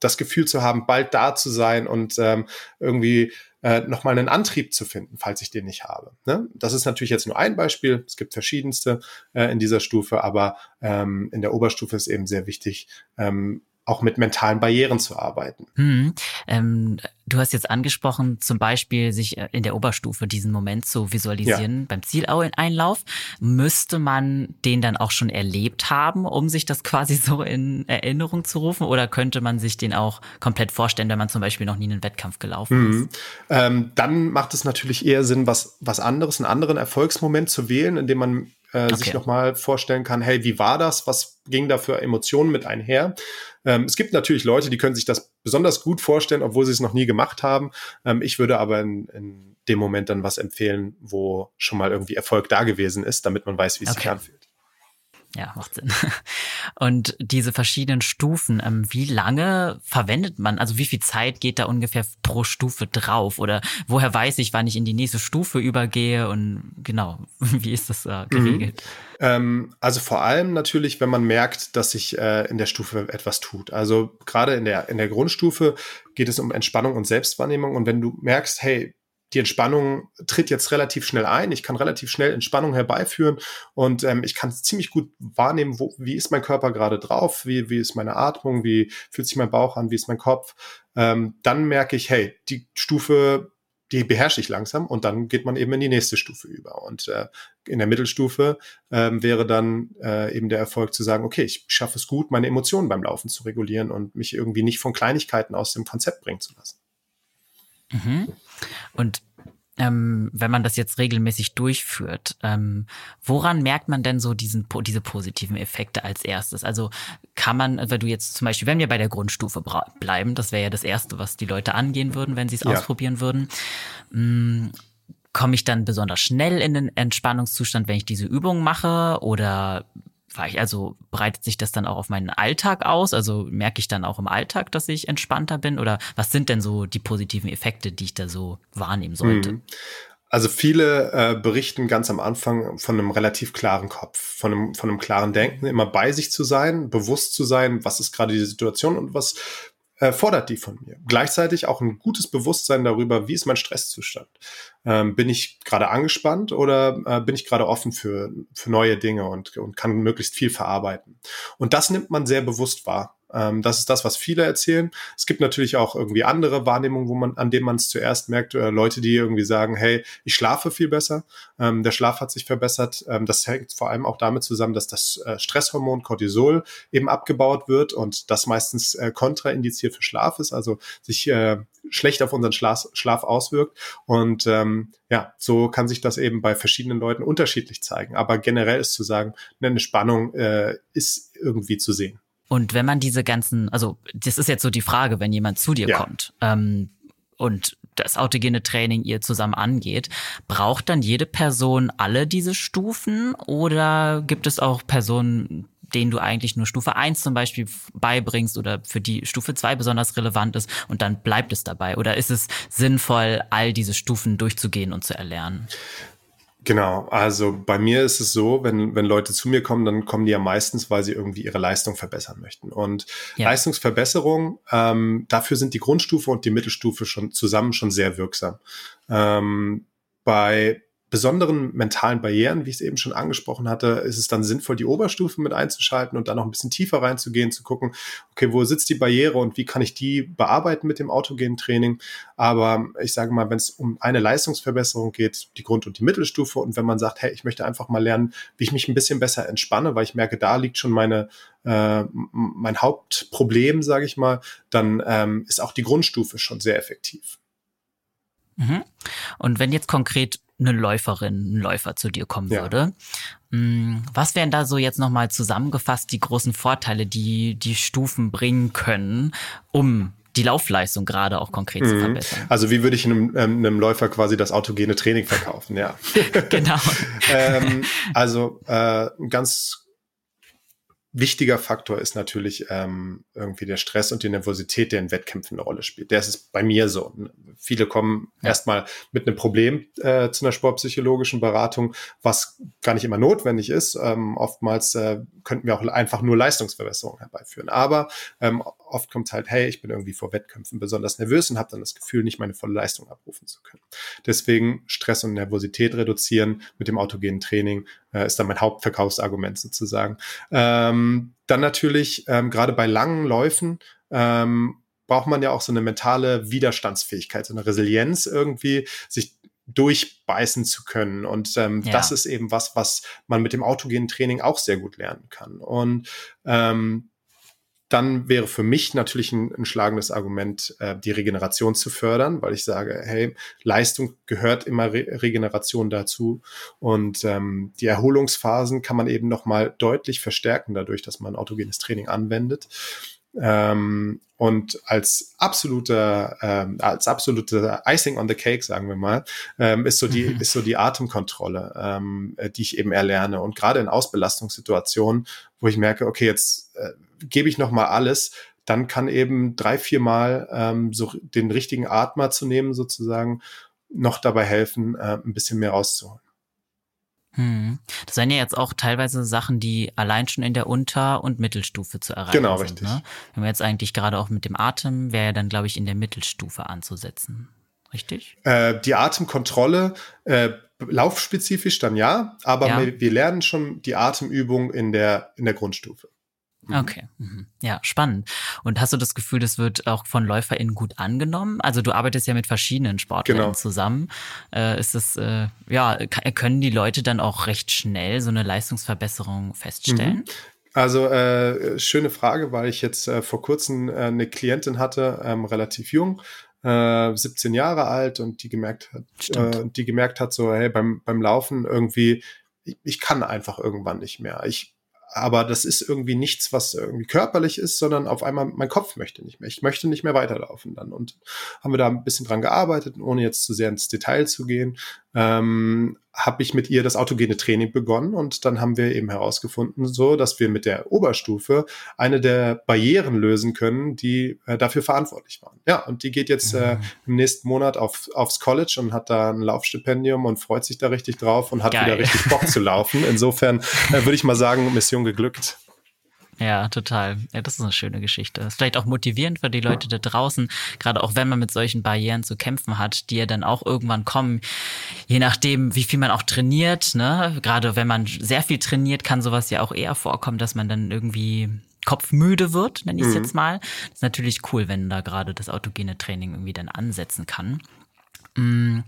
das Gefühl zu haben, bald da zu sein und ähm, irgendwie äh, nochmal einen Antrieb zu finden, falls ich den nicht habe. Ne? Das ist natürlich jetzt nur ein Beispiel. Es gibt verschiedenste äh, in dieser Stufe, aber ähm, in der Oberstufe ist eben sehr wichtig, ähm, auch mit mentalen Barrieren zu arbeiten. Hm. Ähm, du hast jetzt angesprochen, zum Beispiel sich äh, in der Oberstufe diesen Moment zu visualisieren ja. beim Zieleinlauf. Müsste man den dann auch schon erlebt haben, um sich das quasi so in Erinnerung zu rufen? Oder könnte man sich den auch komplett vorstellen, wenn man zum Beispiel noch nie einen Wettkampf gelaufen mhm. ist? Ähm, dann macht es natürlich eher Sinn, was, was anderes, einen anderen Erfolgsmoment zu wählen, indem man äh, okay. sich nochmal vorstellen kann, hey, wie war das? Was ging da für Emotionen mit einher? Ähm, es gibt natürlich Leute, die können sich das besonders gut vorstellen, obwohl sie es noch nie gemacht haben. Ähm, ich würde aber in, in dem Moment dann was empfehlen, wo schon mal irgendwie Erfolg da gewesen ist, damit man weiß, wie es okay. sich anfühlt. Ja, macht Sinn. Und diese verschiedenen Stufen, ähm, wie lange verwendet man, also wie viel Zeit geht da ungefähr pro Stufe drauf? Oder woher weiß ich, wann ich in die nächste Stufe übergehe? Und genau, wie ist das äh, geregelt? Mhm. Ähm, also vor allem natürlich, wenn man merkt, dass sich äh, in der Stufe etwas tut. Also gerade in der, in der Grundstufe geht es um Entspannung und Selbstwahrnehmung. Und wenn du merkst, hey, die Entspannung tritt jetzt relativ schnell ein. Ich kann relativ schnell Entspannung herbeiführen und ähm, ich kann ziemlich gut wahrnehmen, wo, wie ist mein Körper gerade drauf, wie, wie ist meine Atmung, wie fühlt sich mein Bauch an, wie ist mein Kopf. Ähm, dann merke ich, hey, die Stufe, die beherrsche ich langsam und dann geht man eben in die nächste Stufe über. Und äh, in der Mittelstufe ähm, wäre dann äh, eben der Erfolg zu sagen, okay, ich schaffe es gut, meine Emotionen beim Laufen zu regulieren und mich irgendwie nicht von Kleinigkeiten aus dem Konzept bringen zu lassen. Mhm. Und ähm, wenn man das jetzt regelmäßig durchführt, ähm, woran merkt man denn so diesen, diese positiven Effekte als erstes? Also kann man, wenn du jetzt zum Beispiel, wenn wir bei der Grundstufe bleiben, das wäre ja das Erste, was die Leute angehen würden, wenn sie es ja. ausprobieren würden, mh, mm, komme ich dann besonders schnell in den Entspannungszustand, wenn ich diese Übung mache? Oder also breitet sich das dann auch auf meinen Alltag aus? Also merke ich dann auch im Alltag, dass ich entspannter bin? Oder was sind denn so die positiven Effekte, die ich da so wahrnehmen sollte? Mhm. Also viele äh, berichten ganz am Anfang von einem relativ klaren Kopf, von einem, von einem klaren Denken, immer bei sich zu sein, bewusst zu sein, was ist gerade die Situation und was äh, fordert die von mir. Gleichzeitig auch ein gutes Bewusstsein darüber, wie ist mein Stresszustand. Ähm, bin ich gerade angespannt oder äh, bin ich gerade offen für, für neue Dinge und, und kann möglichst viel verarbeiten. Und das nimmt man sehr bewusst wahr. Ähm, das ist das, was viele erzählen. Es gibt natürlich auch irgendwie andere Wahrnehmungen, wo man, an denen man es zuerst merkt. Äh, Leute, die irgendwie sagen, hey, ich schlafe viel besser. Ähm, der Schlaf hat sich verbessert. Ähm, das hängt vor allem auch damit zusammen, dass das äh, Stresshormon Cortisol eben abgebaut wird und das meistens äh, kontraindiziert für Schlaf ist, also sich äh, schlecht auf unseren Schlaf, Schlaf auswirkt. Und ähm, ja, so kann sich das eben bei verschiedenen Leuten unterschiedlich zeigen. Aber generell ist zu sagen, eine Spannung äh, ist irgendwie zu sehen. Und wenn man diese ganzen, also das ist jetzt so die Frage, wenn jemand zu dir ja. kommt ähm, und das autogene Training ihr zusammen angeht, braucht dann jede Person alle diese Stufen oder gibt es auch Personen, denen du eigentlich nur Stufe 1 zum Beispiel beibringst oder für die Stufe 2 besonders relevant ist und dann bleibt es dabei? Oder ist es sinnvoll, all diese Stufen durchzugehen und zu erlernen? Genau, also bei mir ist es so, wenn, wenn Leute zu mir kommen, dann kommen die ja meistens, weil sie irgendwie ihre Leistung verbessern möchten. Und ja. Leistungsverbesserung, ähm, dafür sind die Grundstufe und die Mittelstufe schon zusammen schon sehr wirksam. Ähm, bei besonderen mentalen Barrieren, wie ich es eben schon angesprochen hatte, ist es dann sinnvoll, die Oberstufe mit einzuschalten und dann noch ein bisschen tiefer reinzugehen, zu gucken, okay, wo sitzt die Barriere und wie kann ich die bearbeiten mit dem autogenen Training. Aber ich sage mal, wenn es um eine Leistungsverbesserung geht, die Grund- und die Mittelstufe und wenn man sagt, hey, ich möchte einfach mal lernen, wie ich mich ein bisschen besser entspanne, weil ich merke, da liegt schon meine äh, mein Hauptproblem, sage ich mal, dann ähm, ist auch die Grundstufe schon sehr effektiv. Mhm. Und wenn jetzt konkret eine Läuferin, ein Läufer zu dir kommen ja. würde. Mm, was wären da so jetzt nochmal zusammengefasst die großen Vorteile, die die Stufen bringen können, um die Laufleistung gerade auch konkret mhm. zu verbessern. Also wie würde ich einem, ähm, einem Läufer quasi das autogene Training verkaufen, ja. genau. ähm, also äh, ganz wichtiger Faktor ist natürlich ähm, irgendwie der Stress und die Nervosität, der in Wettkämpfen eine Rolle spielt. Der ist bei mir so. Viele kommen ja. erstmal mit einem Problem äh, zu einer sportpsychologischen Beratung, was gar nicht immer notwendig ist. Ähm, oftmals äh, könnten wir auch einfach nur Leistungsverbesserungen herbeiführen. Aber ähm, oft kommt halt, hey, ich bin irgendwie vor Wettkämpfen besonders nervös und habe dann das Gefühl, nicht meine volle Leistung abrufen zu können. Deswegen Stress und Nervosität reduzieren mit dem autogenen Training äh, ist dann mein Hauptverkaufsargument sozusagen. Ähm, dann natürlich, ähm, gerade bei langen Läufen, ähm, braucht man ja auch so eine mentale Widerstandsfähigkeit, so eine Resilienz irgendwie, sich durchbeißen zu können. Und ähm, ja. das ist eben was, was man mit dem autogenen Training auch sehr gut lernen kann. Und ähm, dann wäre für mich natürlich ein, ein schlagendes Argument, äh, die Regeneration zu fördern, weil ich sage, hey, Leistung gehört immer Re Regeneration dazu und ähm, die Erholungsphasen kann man eben noch mal deutlich verstärken dadurch, dass man autogenes Training anwendet. Ähm, und als absoluter, ähm, als absolute Icing on the Cake, sagen wir mal, ähm, ist so die, mhm. ist so die Atemkontrolle, ähm, äh, die ich eben erlerne. Und gerade in Ausbelastungssituationen, wo ich merke, okay, jetzt äh, gebe ich noch mal alles, dann kann eben drei, vier Mal ähm, so den richtigen Atmer zu nehmen sozusagen noch dabei helfen, äh, ein bisschen mehr rauszuholen. Hm. Das sind ja jetzt auch teilweise Sachen, die allein schon in der Unter- und Mittelstufe zu erreichen genau, sind. Genau, richtig. Ne? Wenn wir jetzt eigentlich gerade auch mit dem Atem, wäre ja dann, glaube ich, in der Mittelstufe anzusetzen. Richtig? Äh, die Atemkontrolle, äh, laufspezifisch dann ja, aber ja. Wir, wir lernen schon die Atemübung in der, in der Grundstufe. Mhm. Okay, mhm. ja, spannend. Und hast du das Gefühl, das wird auch von LäuferInnen gut angenommen? Also du arbeitest ja mit verschiedenen Sportlern genau. zusammen. Äh, ist es, äh, ja, können die Leute dann auch recht schnell so eine Leistungsverbesserung feststellen? Mhm. Also äh, schöne Frage, weil ich jetzt äh, vor kurzem äh, eine Klientin hatte, ähm, relativ jung, äh, 17 Jahre alt und die gemerkt hat, äh, die gemerkt hat so, hey, beim beim Laufen irgendwie, ich, ich kann einfach irgendwann nicht mehr. Ich aber das ist irgendwie nichts, was irgendwie körperlich ist, sondern auf einmal mein Kopf möchte nicht mehr. Ich möchte nicht mehr weiterlaufen dann. Und haben wir da ein bisschen dran gearbeitet, ohne jetzt zu sehr ins Detail zu gehen. Ähm, habe ich mit ihr das autogene Training begonnen und dann haben wir eben herausgefunden, so dass wir mit der Oberstufe eine der Barrieren lösen können, die äh, dafür verantwortlich waren. Ja, und die geht jetzt äh, mhm. im nächsten Monat auf, aufs College und hat da ein Laufstipendium und freut sich da richtig drauf und hat Geil. wieder richtig Bock zu laufen. Insofern äh, würde ich mal sagen, Mission geglückt. Ja, total. Ja, das ist eine schöne Geschichte. Ist vielleicht auch motivierend für die Leute da draußen, gerade auch wenn man mit solchen Barrieren zu kämpfen hat, die ja dann auch irgendwann kommen, je nachdem, wie viel man auch trainiert. Ne? Gerade wenn man sehr viel trainiert, kann sowas ja auch eher vorkommen, dass man dann irgendwie kopfmüde wird, nenne ich es mhm. jetzt mal. Das ist natürlich cool, wenn da gerade das autogene Training irgendwie dann ansetzen kann. Mm,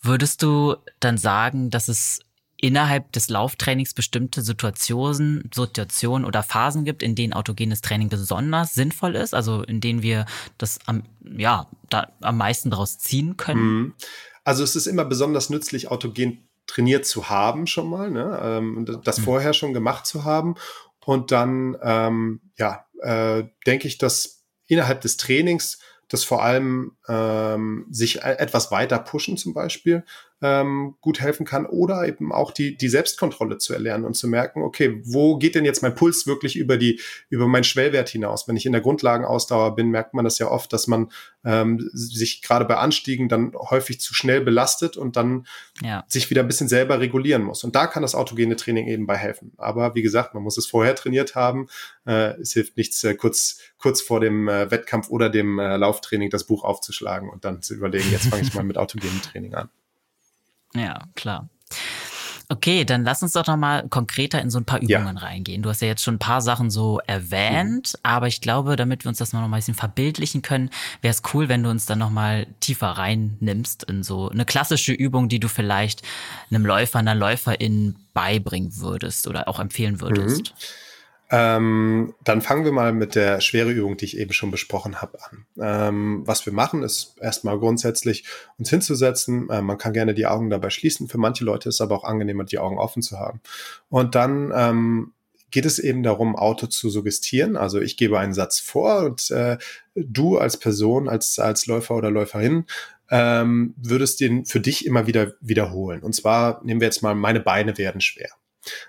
würdest du dann sagen, dass es innerhalb des Lauftrainings bestimmte Situationen, Situationen oder Phasen gibt, in denen autogenes Training besonders sinnvoll ist, also in denen wir das am, ja, da am meisten daraus ziehen können? Mhm. Also es ist immer besonders nützlich, autogen trainiert zu haben schon mal, ne? ähm, das mhm. vorher schon gemacht zu haben. Und dann, ähm, ja, äh, denke ich, dass innerhalb des Trainings das vor allem ähm, sich e-, etwas weiter pushen zum Beispiel ähm, gut helfen kann oder eben auch die, die Selbstkontrolle zu erlernen und zu merken, okay, wo geht denn jetzt mein Puls wirklich über die, über meinen Schwellwert hinaus? Wenn ich in der Grundlagenausdauer bin, merkt man das ja oft, dass man ähm, sich gerade bei Anstiegen dann häufig zu schnell belastet und dann ja. sich wieder ein bisschen selber regulieren muss. Und da kann das autogene Training eben bei helfen. Aber wie gesagt, man muss es vorher trainiert haben. Äh, es hilft nichts, äh, kurz, kurz vor dem äh, Wettkampf oder dem äh, Lauftraining das Buch aufzuschlagen und dann zu überlegen, jetzt fange ich mal mit autogenem Training an. Ja, klar. Okay, dann lass uns doch noch mal konkreter in so ein paar Übungen ja. reingehen. Du hast ja jetzt schon ein paar Sachen so erwähnt, mhm. aber ich glaube, damit wir uns das noch mal ein bisschen verbildlichen können, wäre es cool, wenn du uns dann noch mal tiefer reinnimmst in so eine klassische Übung, die du vielleicht einem Läufer, einer Läuferin beibringen würdest oder auch empfehlen würdest. Mhm. Ähm, dann fangen wir mal mit der schwere Übung, die ich eben schon besprochen habe, an. Ähm, was wir machen, ist erstmal grundsätzlich uns hinzusetzen. Äh, man kann gerne die Augen dabei schließen. Für manche Leute ist es aber auch angenehmer, die Augen offen zu haben. Und dann ähm, geht es eben darum, Auto zu suggestieren. Also ich gebe einen Satz vor und äh, du als Person, als, als Läufer oder Läuferin ähm, würdest den für dich immer wieder wiederholen. Und zwar nehmen wir jetzt mal, meine Beine werden schwer.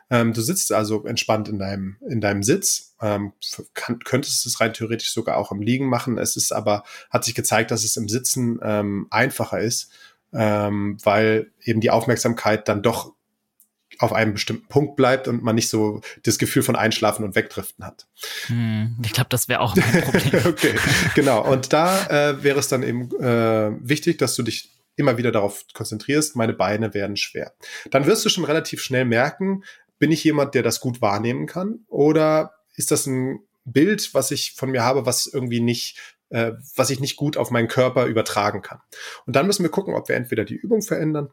Ähm, du sitzt also entspannt in deinem, in deinem Sitz, ähm, kann, könntest es rein theoretisch sogar auch im Liegen machen. Es ist aber, hat sich gezeigt, dass es im Sitzen ähm, einfacher ist, ähm, weil eben die Aufmerksamkeit dann doch auf einem bestimmten Punkt bleibt und man nicht so das Gefühl von Einschlafen und Wegdriften hat. Hm, ich glaube, das wäre auch mein Problem. okay, genau. Und da äh, wäre es dann eben äh, wichtig, dass du dich immer wieder darauf konzentrierst, meine Beine werden schwer. Dann wirst du schon relativ schnell merken, bin ich jemand, der das gut wahrnehmen kann oder ist das ein Bild, was ich von mir habe, was irgendwie nicht äh, was ich nicht gut auf meinen Körper übertragen kann. Und dann müssen wir gucken, ob wir entweder die Übung verändern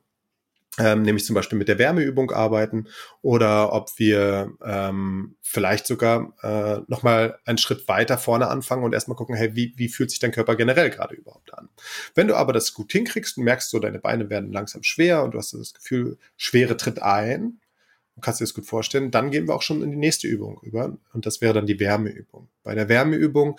ähm, nämlich zum Beispiel mit der Wärmeübung arbeiten oder ob wir ähm, vielleicht sogar äh, nochmal einen Schritt weiter vorne anfangen und erstmal gucken, hey, wie, wie fühlt sich dein Körper generell gerade überhaupt an? Wenn du aber das gut hinkriegst und merkst, so deine Beine werden langsam schwer und du hast das Gefühl, Schwere tritt ein, Du kannst dir das gut vorstellen. Dann gehen wir auch schon in die nächste Übung über. Und das wäre dann die Wärmeübung. Bei der Wärmeübung,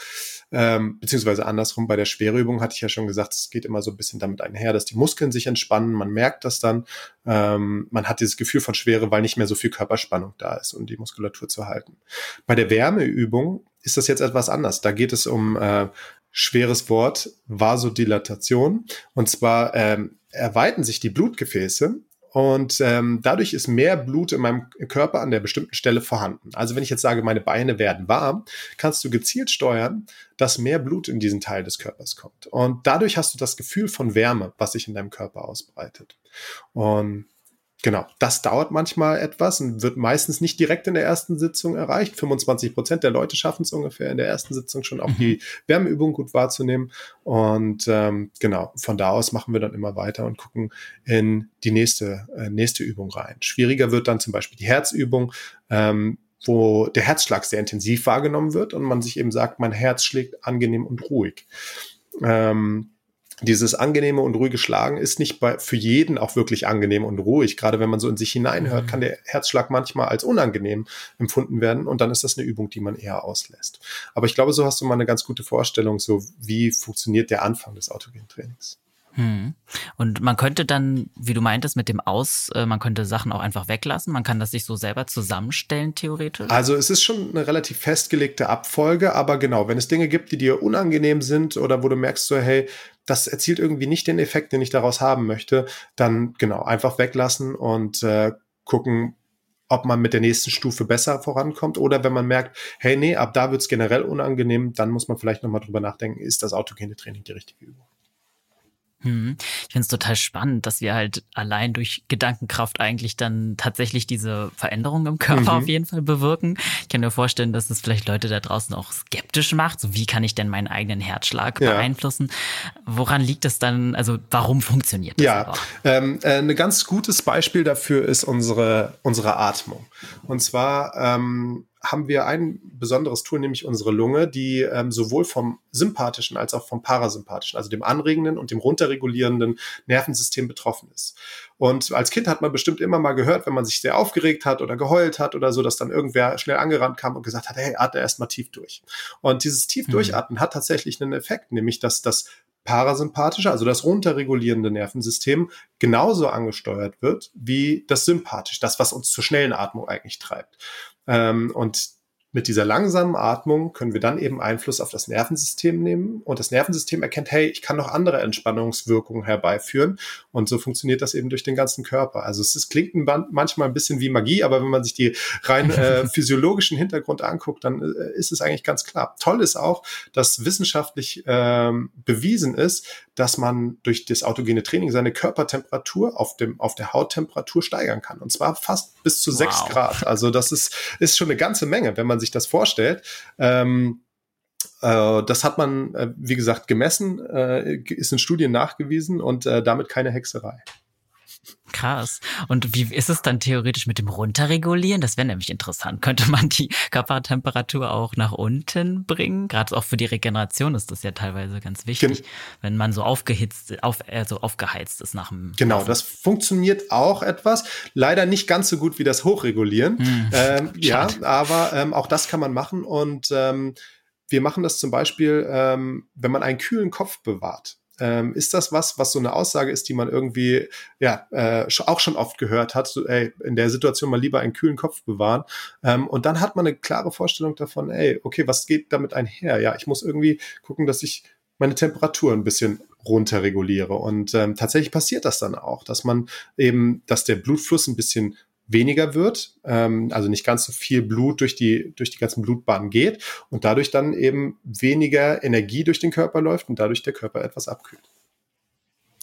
ähm, beziehungsweise andersrum, bei der Schwereübung hatte ich ja schon gesagt, es geht immer so ein bisschen damit einher, dass die Muskeln sich entspannen. Man merkt das dann. Ähm, man hat dieses Gefühl von Schwere, weil nicht mehr so viel Körperspannung da ist, um die Muskulatur zu halten. Bei der Wärmeübung ist das jetzt etwas anders. Da geht es um äh, schweres Wort, Vasodilatation. Und zwar ähm, erweitern sich die Blutgefäße und ähm, dadurch ist mehr Blut in meinem Körper an der bestimmten Stelle vorhanden. Also wenn ich jetzt sage, meine Beine werden warm, kannst du gezielt steuern, dass mehr Blut in diesen Teil des Körpers kommt. Und dadurch hast du das Gefühl von Wärme, was sich in deinem Körper ausbreitet. Und Genau, das dauert manchmal etwas und wird meistens nicht direkt in der ersten Sitzung erreicht. 25 Prozent der Leute schaffen es ungefähr in der ersten Sitzung schon auch die mhm. Wärmeübung gut wahrzunehmen. Und ähm, genau, von da aus machen wir dann immer weiter und gucken in die nächste, äh, nächste Übung rein. Schwieriger wird dann zum Beispiel die Herzübung. Ähm, wo der Herzschlag sehr intensiv wahrgenommen wird und man sich eben sagt, mein Herz schlägt angenehm und ruhig. Ähm, dieses angenehme und ruhige Schlagen ist nicht bei, für jeden auch wirklich angenehm und ruhig. Gerade wenn man so in sich hineinhört, mhm. kann der Herzschlag manchmal als unangenehm empfunden werden und dann ist das eine Übung, die man eher auslässt. Aber ich glaube, so hast du mal eine ganz gute Vorstellung, so wie funktioniert der Anfang des autogenen Trainings. Hm. Und man könnte dann, wie du meintest, mit dem Aus, äh, man könnte Sachen auch einfach weglassen. Man kann das sich so selber zusammenstellen, theoretisch. Also es ist schon eine relativ festgelegte Abfolge, aber genau, wenn es Dinge gibt, die dir unangenehm sind oder wo du merkst, so, hey, das erzielt irgendwie nicht den Effekt, den ich daraus haben möchte, dann genau, einfach weglassen und äh, gucken, ob man mit der nächsten Stufe besser vorankommt oder wenn man merkt, hey, nee, ab da wird es generell unangenehm, dann muss man vielleicht nochmal drüber nachdenken, ist das autogene Training die richtige Übung? Hm. Ich finde es total spannend, dass wir halt allein durch Gedankenkraft eigentlich dann tatsächlich diese Veränderung im Körper mhm. auf jeden Fall bewirken. Ich kann mir vorstellen, dass es vielleicht Leute da draußen auch skeptisch macht. So, wie kann ich denn meinen eigenen Herzschlag ja. beeinflussen? Woran liegt es dann? Also, warum funktioniert das? Ja, ähm, äh, ein ganz gutes Beispiel dafür ist unsere, unsere Atmung. Und zwar ähm, haben wir ein besonderes Tool, nämlich unsere Lunge, die ähm, sowohl vom sympathischen als auch vom parasympathischen, also dem anregenden und dem runterregulierenden Nervensystem betroffen ist. Und als Kind hat man bestimmt immer mal gehört, wenn man sich sehr aufgeregt hat oder geheult hat oder so, dass dann irgendwer schnell angerannt kam und gesagt hat, hey, atme erst mal tief durch. Und dieses tief mhm. durchatmen hat tatsächlich einen Effekt, nämlich dass das parasympathische, also das runterregulierende Nervensystem, genauso angesteuert wird wie das sympathische, das, was uns zur schnellen Atmung eigentlich treibt. Ähm, und mit dieser langsamen Atmung können wir dann eben Einfluss auf das Nervensystem nehmen und das Nervensystem erkennt, hey, ich kann noch andere Entspannungswirkungen herbeiführen und so funktioniert das eben durch den ganzen Körper. Also es ist, klingt manchmal ein bisschen wie Magie, aber wenn man sich die rein äh, physiologischen Hintergrund anguckt, dann äh, ist es eigentlich ganz klar. Toll ist auch, dass wissenschaftlich ähm, bewiesen ist, dass man durch das autogene Training seine Körpertemperatur auf dem auf der Hauttemperatur steigern kann und zwar fast bis zu sechs wow. Grad. Also das ist ist schon eine ganze Menge, wenn man sich das vorstellt. Ähm, äh, das hat man, äh, wie gesagt, gemessen, äh, ist in Studien nachgewiesen und äh, damit keine Hexerei. Krass. Und wie ist es dann theoretisch mit dem Runterregulieren? Das wäre nämlich interessant. Könnte man die Körpertemperatur auch nach unten bringen? Gerade auch für die Regeneration ist das ja teilweise ganz wichtig, Gen wenn man so aufgehitzt, auf, also aufgeheizt ist nach dem. Genau, das funktioniert auch etwas. Leider nicht ganz so gut wie das Hochregulieren. Hm. Ähm, ja, aber ähm, auch das kann man machen und ähm, wir machen das zum Beispiel, ähm, wenn man einen kühlen Kopf bewahrt. Ähm, ist das was, was so eine Aussage ist, die man irgendwie ja äh, auch schon oft gehört hat? So, ey, in der Situation mal lieber einen kühlen Kopf bewahren. Ähm, und dann hat man eine klare Vorstellung davon, ey, okay, was geht damit einher? Ja, ich muss irgendwie gucken, dass ich meine Temperatur ein bisschen runterreguliere. Und ähm, tatsächlich passiert das dann auch, dass man eben, dass der Blutfluss ein bisschen weniger wird, ähm, also nicht ganz so viel Blut durch die, durch die ganzen Blutbahnen geht und dadurch dann eben weniger Energie durch den Körper läuft und dadurch der Körper etwas abkühlt.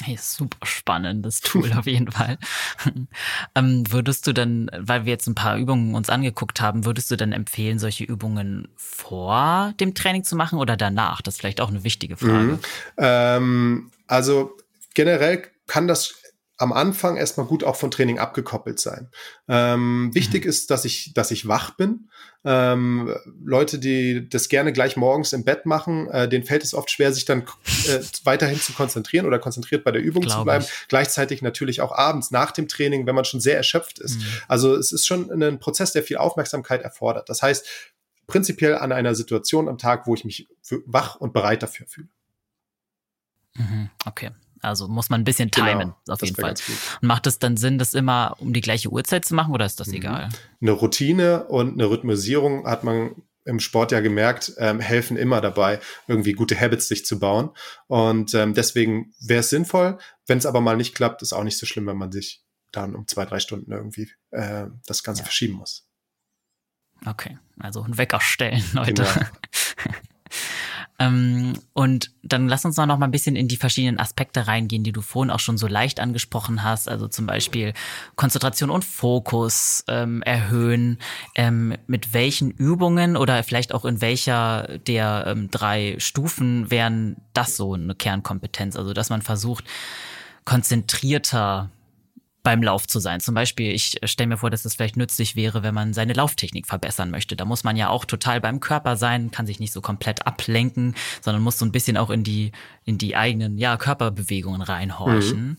Hey, super spannendes Tool auf jeden Fall. ähm, würdest du dann, weil wir jetzt ein paar Übungen uns angeguckt haben, würdest du dann empfehlen, solche Übungen vor dem Training zu machen oder danach? Das ist vielleicht auch eine wichtige Frage. Mhm. Ähm, also generell kann das am Anfang erstmal gut auch von Training abgekoppelt sein. Ähm, mhm. Wichtig ist, dass ich, dass ich wach bin. Ähm, Leute, die das gerne gleich morgens im Bett machen, äh, denen fällt es oft schwer, sich dann äh, weiterhin zu konzentrieren oder konzentriert bei der Übung Glaube zu bleiben. Ich. Gleichzeitig natürlich auch abends nach dem Training, wenn man schon sehr erschöpft ist. Mhm. Also es ist schon ein Prozess, der viel Aufmerksamkeit erfordert. Das heißt, prinzipiell an einer Situation am Tag, wo ich mich wach und bereit dafür fühle. Mhm. Okay. Also muss man ein bisschen timen, genau, auf jeden Fall. Und macht es dann Sinn, das immer um die gleiche Uhrzeit zu machen oder ist das mhm. egal? Eine Routine und eine Rhythmisierung hat man im Sport ja gemerkt, ähm, helfen immer dabei, irgendwie gute Habits sich zu bauen. Und ähm, deswegen wäre es sinnvoll. Wenn es aber mal nicht klappt, ist auch nicht so schlimm, wenn man sich dann um zwei, drei Stunden irgendwie äh, das Ganze ja. verschieben muss. Okay, also ein Wecker stellen, Leute. Genau. Ähm, und dann lass uns noch mal ein bisschen in die verschiedenen Aspekte reingehen, die du vorhin auch schon so leicht angesprochen hast. Also zum Beispiel Konzentration und Fokus ähm, erhöhen. Ähm, mit welchen Übungen oder vielleicht auch in welcher der ähm, drei Stufen wären das so eine Kernkompetenz? Also dass man versucht, konzentrierter beim Lauf zu sein. Zum Beispiel, ich stelle mir vor, dass es vielleicht nützlich wäre, wenn man seine Lauftechnik verbessern möchte. Da muss man ja auch total beim Körper sein, kann sich nicht so komplett ablenken, sondern muss so ein bisschen auch in die, in die eigenen ja, Körperbewegungen reinhorchen. Mhm.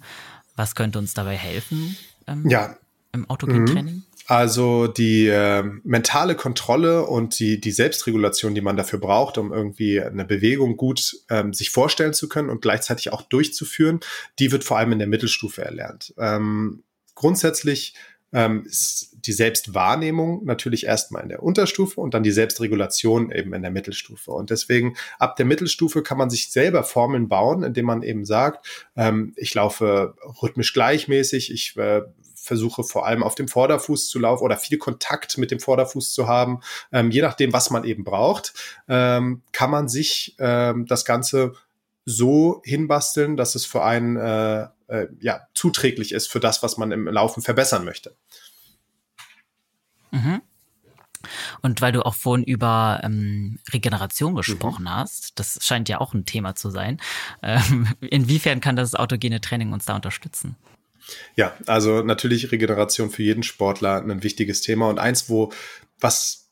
Was könnte uns dabei helfen? Ähm, ja. Im Autogentraining? Mhm. Also die äh, mentale Kontrolle und die, die Selbstregulation, die man dafür braucht, um irgendwie eine Bewegung gut ähm, sich vorstellen zu können und gleichzeitig auch durchzuführen, die wird vor allem in der Mittelstufe erlernt. Ähm, grundsätzlich ähm, ist die Selbstwahrnehmung natürlich erstmal in der Unterstufe und dann die Selbstregulation eben in der Mittelstufe. Und deswegen ab der Mittelstufe kann man sich selber Formeln bauen, indem man eben sagt, ähm, ich laufe rhythmisch gleichmäßig, ich äh, versuche vor allem auf dem Vorderfuß zu laufen oder viel Kontakt mit dem Vorderfuß zu haben. Ähm, je nachdem, was man eben braucht, ähm, kann man sich ähm, das Ganze so hinbasteln, dass es für einen äh, äh, ja, zuträglich ist für das, was man im Laufen verbessern möchte. Mhm. Und weil du auch vorhin über ähm, Regeneration gesprochen mhm. hast, das scheint ja auch ein Thema zu sein. Ähm, inwiefern kann das autogene Training uns da unterstützen? Ja, also natürlich Regeneration für jeden Sportler ein wichtiges Thema und eins, wo was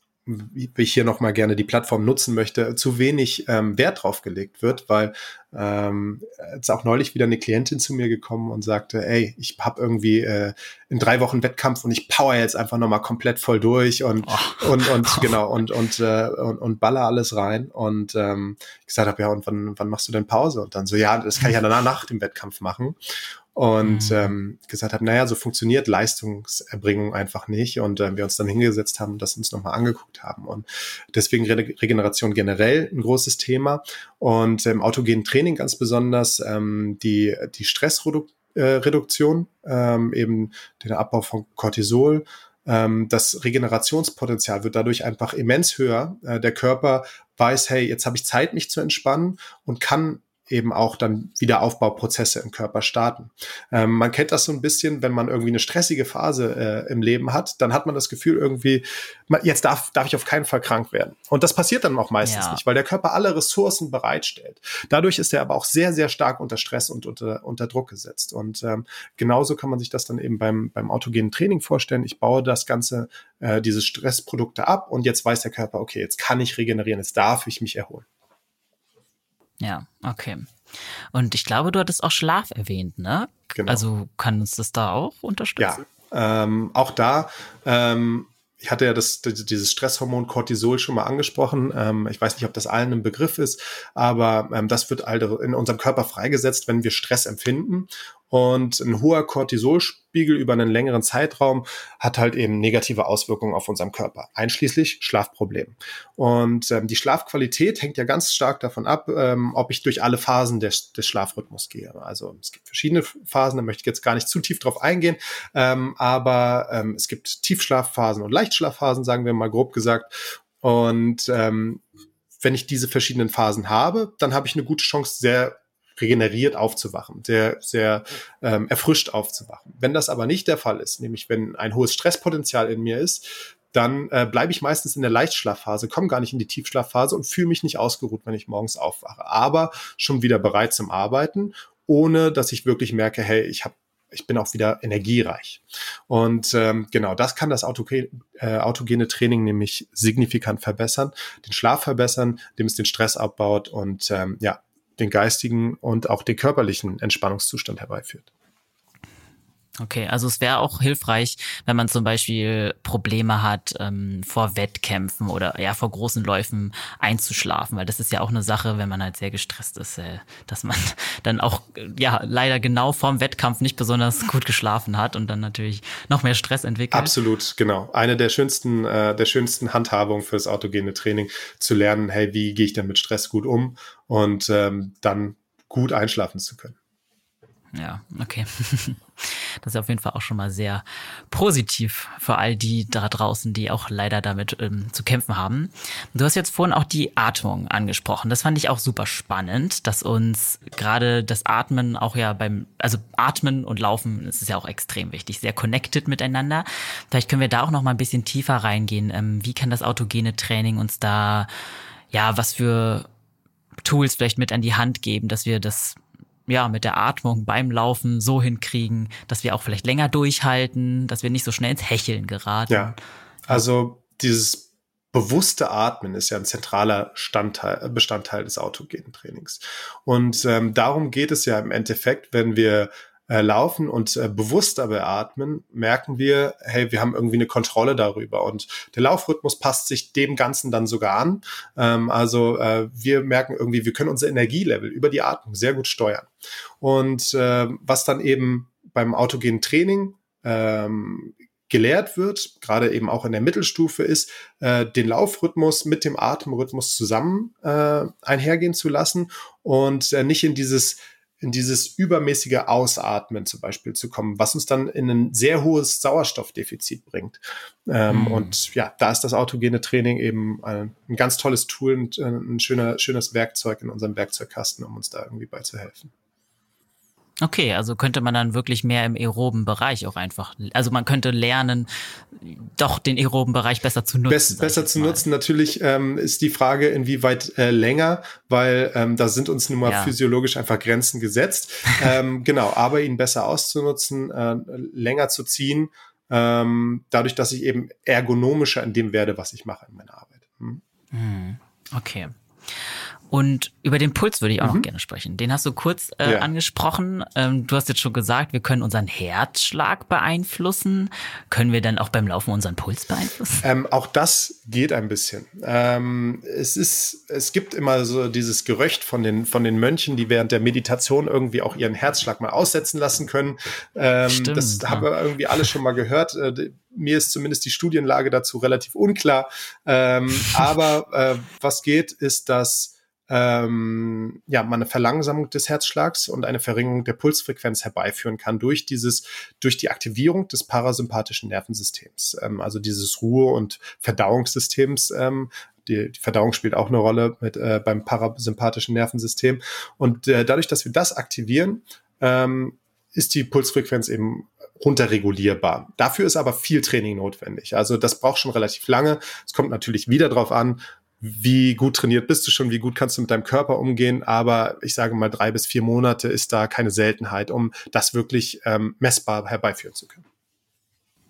ich hier nochmal gerne die Plattform nutzen möchte, zu wenig ähm, Wert drauf gelegt wird, weil ähm, jetzt auch neulich wieder eine Klientin zu mir gekommen und sagte, ey, ich habe irgendwie äh, in drei Wochen Wettkampf und ich power jetzt einfach nochmal komplett voll durch und oh. und und genau und und, äh, und und baller alles rein und ähm, ich gesagt habe, ja und wann wann machst du denn Pause und dann so ja, das kann ich ja danach nach dem Wettkampf machen und mhm. ähm, gesagt habe, naja, so funktioniert Leistungserbringung einfach nicht und äh, wir uns dann hingesetzt haben das uns nochmal angeguckt haben und deswegen Re Regeneration generell ein großes Thema und im ähm, autogenen Training ganz besonders ähm, die, die Stressreduktion, äh, ähm, eben den Abbau von Cortisol, ähm, das Regenerationspotenzial wird dadurch einfach immens höher. Äh, der Körper weiß, hey, jetzt habe ich Zeit, mich zu entspannen und kann eben auch dann wieder Aufbauprozesse im Körper starten. Ähm, man kennt das so ein bisschen, wenn man irgendwie eine stressige Phase äh, im Leben hat, dann hat man das Gefühl irgendwie, jetzt darf, darf ich auf keinen Fall krank werden. Und das passiert dann auch meistens ja. nicht, weil der Körper alle Ressourcen bereitstellt. Dadurch ist er aber auch sehr, sehr stark unter Stress und unter, unter Druck gesetzt. Und ähm, genauso kann man sich das dann eben beim, beim autogenen Training vorstellen. Ich baue das Ganze, äh, diese Stressprodukte ab und jetzt weiß der Körper, okay, jetzt kann ich regenerieren, jetzt darf ich mich erholen. Ja, okay. Und ich glaube, du hattest auch Schlaf erwähnt, ne? Genau. Also kann uns das da auch unterstützen? Ja, ähm, auch da. Ähm, ich hatte ja das, dieses Stresshormon Cortisol schon mal angesprochen. Ähm, ich weiß nicht, ob das allen ein Begriff ist, aber ähm, das wird halt in unserem Körper freigesetzt, wenn wir Stress empfinden. Und ein hoher Cortisolspiegel über einen längeren Zeitraum hat halt eben negative Auswirkungen auf unserem Körper, einschließlich Schlafproblemen. Und ähm, die Schlafqualität hängt ja ganz stark davon ab, ähm, ob ich durch alle Phasen des, des Schlafrhythmus gehe. Also es gibt verschiedene Phasen, da möchte ich jetzt gar nicht zu tief drauf eingehen, ähm, aber ähm, es gibt Tiefschlafphasen und Leichtschlafphasen, sagen wir mal grob gesagt. Und ähm, wenn ich diese verschiedenen Phasen habe, dann habe ich eine gute Chance, sehr regeneriert aufzuwachen, sehr, sehr ähm, erfrischt aufzuwachen. Wenn das aber nicht der Fall ist, nämlich wenn ein hohes Stresspotenzial in mir ist, dann äh, bleibe ich meistens in der Leichtschlafphase, komme gar nicht in die Tiefschlafphase und fühle mich nicht ausgeruht, wenn ich morgens aufwache. Aber schon wieder bereit zum Arbeiten, ohne dass ich wirklich merke, hey, ich habe ich bin auch wieder energiereich. Und ähm, genau, das kann das autogene, äh, autogene Training nämlich signifikant verbessern, den Schlaf verbessern, dem es den Stress abbaut und ähm, ja, den geistigen und auch den körperlichen Entspannungszustand herbeiführt. Okay, also es wäre auch hilfreich, wenn man zum Beispiel Probleme hat, ähm, vor Wettkämpfen oder ja vor großen Läufen einzuschlafen, weil das ist ja auch eine Sache, wenn man halt sehr gestresst ist, äh, dass man dann auch ja leider genau vorm Wettkampf nicht besonders gut geschlafen hat und dann natürlich noch mehr Stress entwickelt. Absolut, genau. Eine der schönsten äh, der schönsten Handhabungen fürs autogene Training zu lernen, hey, wie gehe ich denn mit Stress gut um und ähm, dann gut einschlafen zu können. Ja, okay. Das ist auf jeden Fall auch schon mal sehr positiv für all die da draußen, die auch leider damit ähm, zu kämpfen haben. Du hast jetzt vorhin auch die Atmung angesprochen. Das fand ich auch super spannend, dass uns gerade das Atmen auch ja beim, also Atmen und Laufen, das ist ja auch extrem wichtig, sehr connected miteinander. Vielleicht können wir da auch noch mal ein bisschen tiefer reingehen. Ähm, wie kann das autogene Training uns da, ja, was für Tools vielleicht mit an die Hand geben, dass wir das ja, mit der Atmung beim Laufen so hinkriegen, dass wir auch vielleicht länger durchhalten, dass wir nicht so schnell ins Hecheln geraten. Ja, also dieses bewusste Atmen ist ja ein zentraler Standteil, Bestandteil des autogenen Trainings. Und ähm, darum geht es ja im Endeffekt, wenn wir äh, laufen und äh, bewusster beatmen, merken wir, hey, wir haben irgendwie eine Kontrolle darüber. Und der Laufrhythmus passt sich dem Ganzen dann sogar an. Ähm, also äh, wir merken irgendwie, wir können unser Energielevel über die Atmung sehr gut steuern. Und äh, was dann eben beim autogenen Training ähm, gelehrt wird, gerade eben auch in der Mittelstufe ist, äh, den Laufrhythmus mit dem Atemrhythmus zusammen äh, einhergehen zu lassen und äh, nicht in dieses in dieses übermäßige Ausatmen zum Beispiel zu kommen, was uns dann in ein sehr hohes Sauerstoffdefizit bringt. Ähm, mhm. Und ja, da ist das autogene Training eben ein, ein ganz tolles Tool und äh, ein schöner, schönes Werkzeug in unserem Werkzeugkasten, um uns da irgendwie beizuhelfen. Okay, also könnte man dann wirklich mehr im aeroben Bereich auch einfach, also man könnte lernen, doch den aeroben Bereich besser zu nutzen. Bess, besser zu mal. nutzen, natürlich ähm, ist die Frage, inwieweit äh, länger, weil ähm, da sind uns nun mal ja. physiologisch einfach Grenzen gesetzt. ähm, genau, aber ihn besser auszunutzen, äh, länger zu ziehen, ähm, dadurch, dass ich eben ergonomischer in dem werde, was ich mache in meiner Arbeit. Hm. hm okay. Und über den Puls würde ich auch mhm. noch gerne sprechen. Den hast du kurz äh, ja. angesprochen. Ähm, du hast jetzt schon gesagt, wir können unseren Herzschlag beeinflussen. Können wir dann auch beim Laufen unseren Puls beeinflussen? Ähm, auch das geht ein bisschen. Ähm, es ist, es gibt immer so dieses Gerücht von den, von den Mönchen, die während der Meditation irgendwie auch ihren Herzschlag mal aussetzen lassen können. Ähm, Stimmt, das ja. haben wir irgendwie alle schon mal gehört. Äh, mir ist zumindest die Studienlage dazu relativ unklar. Ähm, aber äh, was geht, ist, dass ähm, ja, man eine Verlangsamung des Herzschlags und eine Verringerung der Pulsfrequenz herbeiführen kann durch dieses, durch die Aktivierung des parasympathischen Nervensystems, ähm, also dieses Ruhe- und Verdauungssystems. Ähm, die, die Verdauung spielt auch eine Rolle mit, äh, beim parasympathischen Nervensystem. Und äh, dadurch, dass wir das aktivieren, ähm, ist die Pulsfrequenz eben runterregulierbar. Dafür ist aber viel Training notwendig. Also das braucht schon relativ lange. Es kommt natürlich wieder darauf an, wie gut trainiert bist du schon, wie gut kannst du mit deinem Körper umgehen. Aber ich sage mal, drei bis vier Monate ist da keine Seltenheit, um das wirklich ähm, messbar herbeiführen zu können.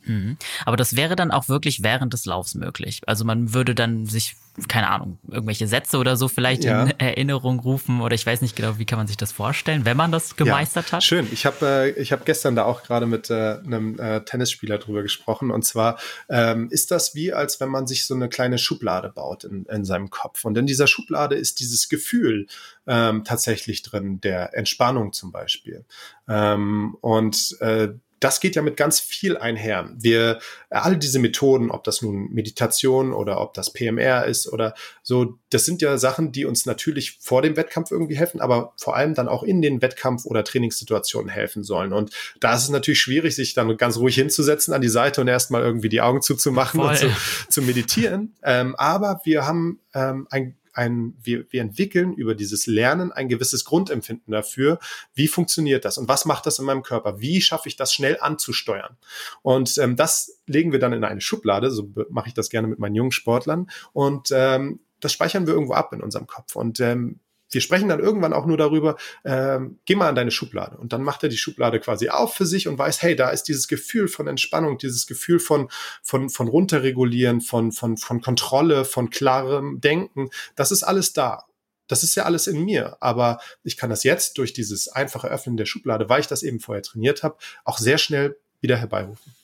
Mhm. Aber das wäre dann auch wirklich während des Laufs möglich. Also man würde dann sich, keine Ahnung, irgendwelche Sätze oder so vielleicht ja. in Erinnerung rufen oder ich weiß nicht genau, wie kann man sich das vorstellen, wenn man das gemeistert ja, hat? Schön. Ich habe äh, ich hab gestern da auch gerade mit äh, einem äh, Tennisspieler drüber gesprochen und zwar ähm, ist das wie, als wenn man sich so eine kleine Schublade baut in, in seinem Kopf und in dieser Schublade ist dieses Gefühl ähm, tatsächlich drin, der Entspannung zum Beispiel. Ähm, und äh, das geht ja mit ganz viel einher. Wir, alle diese Methoden, ob das nun Meditation oder ob das PMR ist oder so, das sind ja Sachen, die uns natürlich vor dem Wettkampf irgendwie helfen, aber vor allem dann auch in den Wettkampf- oder Trainingssituationen helfen sollen. Und da ist es natürlich schwierig, sich dann ganz ruhig hinzusetzen an die Seite und erstmal irgendwie die Augen zuzumachen Voll. und zu, zu meditieren. Ähm, aber wir haben ähm, ein ein, wir, wir entwickeln über dieses Lernen ein gewisses Grundempfinden dafür, wie funktioniert das und was macht das in meinem Körper, wie schaffe ich das schnell anzusteuern. Und ähm, das legen wir dann in eine Schublade, so mache ich das gerne mit meinen jungen Sportlern und ähm, das speichern wir irgendwo ab in unserem Kopf. Und ähm, wir sprechen dann irgendwann auch nur darüber, ähm, geh mal an deine Schublade. Und dann macht er die Schublade quasi auf für sich und weiß, hey, da ist dieses Gefühl von Entspannung, dieses Gefühl von, von, von runterregulieren, von, von, von Kontrolle, von klarem Denken. Das ist alles da. Das ist ja alles in mir. Aber ich kann das jetzt durch dieses einfache Öffnen der Schublade, weil ich das eben vorher trainiert habe, auch sehr schnell wieder herbeirufen.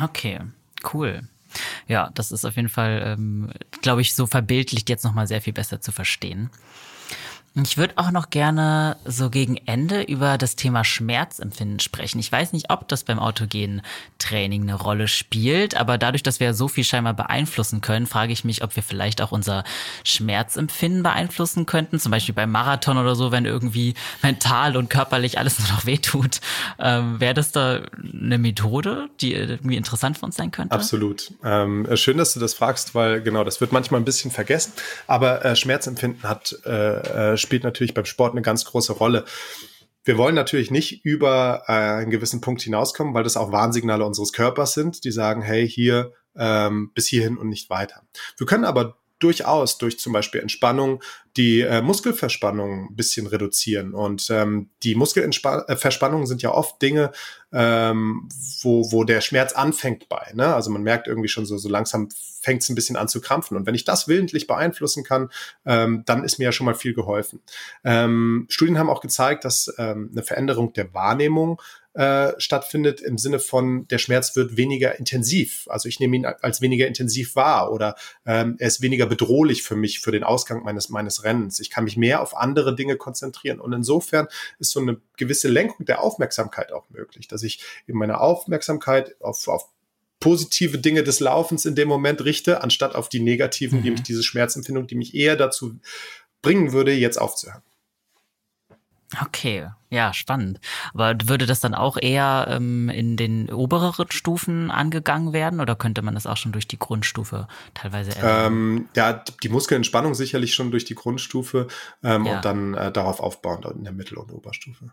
Okay, cool. Ja, das ist auf jeden Fall, ähm, glaube ich, so verbildlicht jetzt nochmal sehr viel besser zu verstehen. Ich würde auch noch gerne so gegen Ende über das Thema Schmerzempfinden sprechen. Ich weiß nicht, ob das beim autogenen Training eine Rolle spielt, aber dadurch, dass wir so viel scheinbar beeinflussen können, frage ich mich, ob wir vielleicht auch unser Schmerzempfinden beeinflussen könnten. Zum Beispiel beim Marathon oder so, wenn irgendwie mental und körperlich alles nur noch wehtut. Ähm, Wäre das da eine Methode, die irgendwie interessant für uns sein könnte? Absolut. Ähm, schön, dass du das fragst, weil genau, das wird manchmal ein bisschen vergessen. Aber äh, Schmerzempfinden hat äh, äh spielt natürlich beim Sport eine ganz große Rolle. Wir wollen natürlich nicht über äh, einen gewissen Punkt hinauskommen, weil das auch Warnsignale unseres Körpers sind, die sagen, hey, hier ähm, bis hierhin und nicht weiter. Wir können aber durchaus durch zum Beispiel Entspannung, die äh, Muskelverspannung ein bisschen reduzieren. Und ähm, die Muskelverspannungen sind ja oft Dinge, ähm, wo, wo der Schmerz anfängt bei. Ne? Also man merkt irgendwie schon so, so langsam fängt es ein bisschen an zu krampfen. Und wenn ich das willentlich beeinflussen kann, ähm, dann ist mir ja schon mal viel geholfen. Ähm, Studien haben auch gezeigt, dass ähm, eine Veränderung der Wahrnehmung äh, stattfindet im Sinne von, der Schmerz wird weniger intensiv. Also ich nehme ihn als weniger intensiv wahr oder ähm, er ist weniger bedrohlich für mich, für den Ausgang meines, meines Rennens. Ich kann mich mehr auf andere Dinge konzentrieren. Und insofern ist so eine gewisse Lenkung der Aufmerksamkeit auch möglich, dass ich eben meine Aufmerksamkeit auf, auf positive Dinge des Laufens in dem Moment richte, anstatt auf die negativen, mhm. nämlich diese Schmerzempfindung, die mich eher dazu bringen würde, jetzt aufzuhören. Okay, ja, spannend. Aber würde das dann auch eher ähm, in den obereren Stufen angegangen werden oder könnte man das auch schon durch die Grundstufe teilweise ähm, Ja, die Muskelentspannung sicherlich schon durch die Grundstufe ähm, ja. und dann äh, darauf aufbauend in der Mittel- und Oberstufe.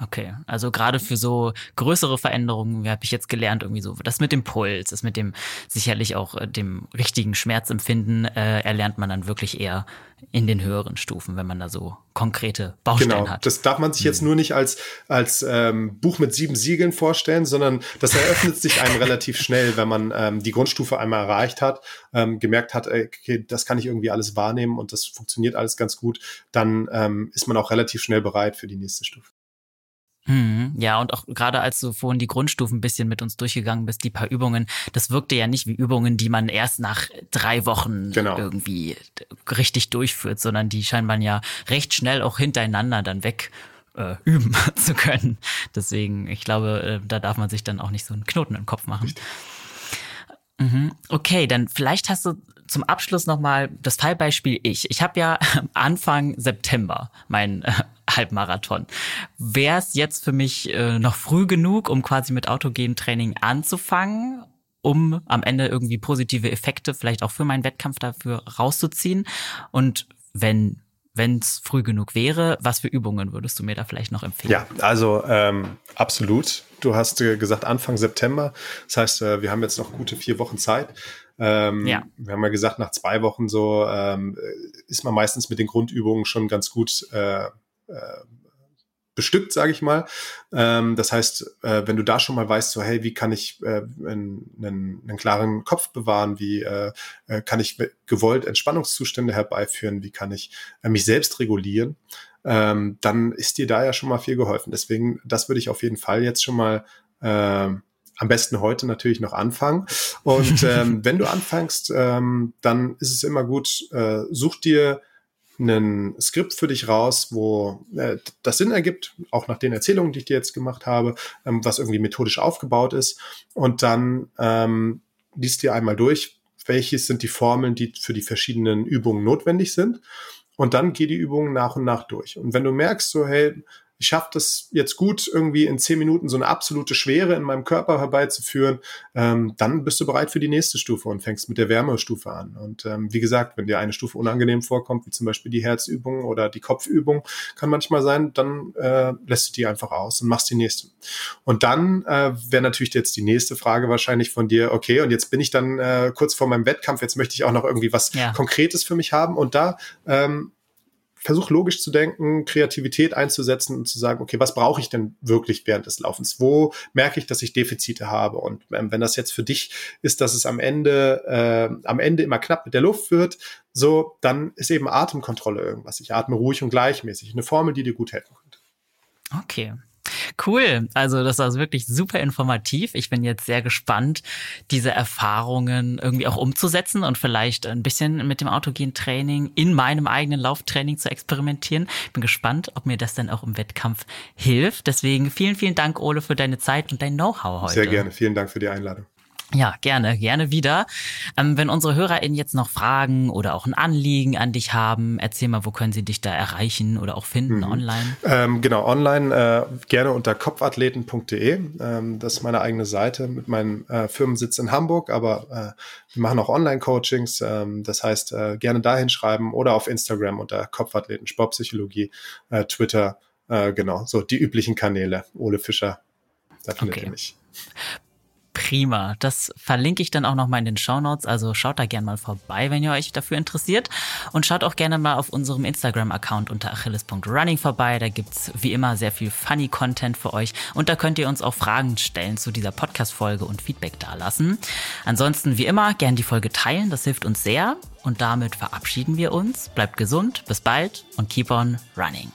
Okay, also gerade für so größere Veränderungen, wie habe ich jetzt gelernt, irgendwie so, das mit dem Puls, das mit dem sicherlich auch äh, dem richtigen Schmerzempfinden, äh, erlernt man dann wirklich eher in den höheren Stufen, wenn man da so konkrete Baustellen genau, hat. Das darf man sich jetzt hm. nur nicht als, als ähm, Buch mit sieben Siegeln vorstellen, sondern das eröffnet sich einem relativ schnell, wenn man ähm, die Grundstufe einmal erreicht hat, ähm, gemerkt hat, okay, das kann ich irgendwie alles wahrnehmen und das funktioniert alles ganz gut, dann ähm, ist man auch relativ schnell bereit für die nächste Stufe. Mhm. Ja, und auch gerade als du vorhin die Grundstufen ein bisschen mit uns durchgegangen bist, die paar Übungen, das wirkte ja nicht wie Übungen, die man erst nach drei Wochen genau. irgendwie richtig durchführt, sondern die scheint man ja recht schnell auch hintereinander dann weg äh, üben zu können. Deswegen, ich glaube, äh, da darf man sich dann auch nicht so einen Knoten im Kopf machen. Mhm. Okay, dann vielleicht hast du zum Abschluss nochmal das Fallbeispiel ich. Ich habe ja Anfang September mein äh, Halbmarathon. Wäre es jetzt für mich äh, noch früh genug, um quasi mit autogenem Training anzufangen, um am Ende irgendwie positive Effekte vielleicht auch für meinen Wettkampf dafür rauszuziehen? Und wenn wenn es früh genug wäre, was für Übungen würdest du mir da vielleicht noch empfehlen? Ja, also ähm, absolut. Du hast äh, gesagt Anfang September. Das heißt, äh, wir haben jetzt noch gute vier Wochen Zeit. Ähm, ja. Wir haben ja gesagt, nach zwei Wochen so ähm, ist man meistens mit den Grundübungen schon ganz gut äh, äh, bestückt, sage ich mal. Ähm, das heißt, äh, wenn du da schon mal weißt, so hey, wie kann ich äh, einen, einen, einen klaren Kopf bewahren, wie äh, äh kann ich gewollt Entspannungszustände herbeiführen, wie kann ich äh, mich selbst regulieren, ähm, dann ist dir da ja schon mal viel geholfen. Deswegen, das würde ich auf jeden Fall jetzt schon mal äh, am besten heute natürlich noch anfangen. Und ähm, wenn du anfängst, ähm, dann ist es immer gut, äh, such dir ein Skript für dich raus, wo äh, das Sinn ergibt, auch nach den Erzählungen, die ich dir jetzt gemacht habe, ähm, was irgendwie methodisch aufgebaut ist. Und dann ähm, liest dir einmal durch, welches sind die Formeln, die für die verschiedenen Übungen notwendig sind. Und dann geh die Übungen nach und nach durch. Und wenn du merkst, so, hey, ich schaffe das jetzt gut, irgendwie in zehn Minuten so eine absolute Schwere in meinem Körper herbeizuführen, ähm, dann bist du bereit für die nächste Stufe und fängst mit der Wärmestufe an. Und ähm, wie gesagt, wenn dir eine Stufe unangenehm vorkommt, wie zum Beispiel die Herzübung oder die Kopfübung, kann manchmal sein, dann äh, lässt du die einfach aus und machst die nächste. Und dann äh, wäre natürlich jetzt die nächste Frage wahrscheinlich von dir, okay, und jetzt bin ich dann äh, kurz vor meinem Wettkampf, jetzt möchte ich auch noch irgendwie was ja. Konkretes für mich haben. Und da ähm, versuch logisch zu denken, Kreativität einzusetzen und zu sagen, okay, was brauche ich denn wirklich während des Laufens? Wo merke ich, dass ich Defizite habe? Und ähm, wenn das jetzt für dich ist, dass es am Ende, äh, am Ende immer knapp mit der Luft wird, so, dann ist eben Atemkontrolle irgendwas. Ich atme ruhig und gleichmäßig. Eine Formel, die dir gut helfen könnte. Okay. Cool. Also das war wirklich super informativ. Ich bin jetzt sehr gespannt, diese Erfahrungen irgendwie auch umzusetzen und vielleicht ein bisschen mit dem autogen Training in meinem eigenen Lauftraining zu experimentieren. Bin gespannt, ob mir das dann auch im Wettkampf hilft. Deswegen vielen, vielen Dank, Ole, für deine Zeit und dein Know-how heute. Sehr gerne. Vielen Dank für die Einladung. Ja, gerne, gerne wieder. Ähm, wenn unsere HörerInnen jetzt noch Fragen oder auch ein Anliegen an dich haben, erzähl mal, wo können sie dich da erreichen oder auch finden mhm. online? Ähm, genau, online äh, gerne unter kopfathleten.de. Ähm, das ist meine eigene Seite mit meinem äh, Firmensitz in Hamburg, aber äh, wir machen auch Online-Coachings. Ähm, das heißt, äh, gerne dahin schreiben oder auf Instagram unter Kopfathleten, Sportpsychologie, äh, Twitter, äh, genau, so die üblichen Kanäle. Ole Fischer, da findet okay. ihr mich. Prima. Das verlinke ich dann auch nochmal in den Show Notes. Also schaut da gerne mal vorbei, wenn ihr euch dafür interessiert. Und schaut auch gerne mal auf unserem Instagram-Account unter achilles.running vorbei. Da gibt's wie immer sehr viel funny Content für euch. Und da könnt ihr uns auch Fragen stellen zu dieser Podcast-Folge und Feedback dalassen. Ansonsten wie immer gern die Folge teilen. Das hilft uns sehr. Und damit verabschieden wir uns. Bleibt gesund. Bis bald und keep on running.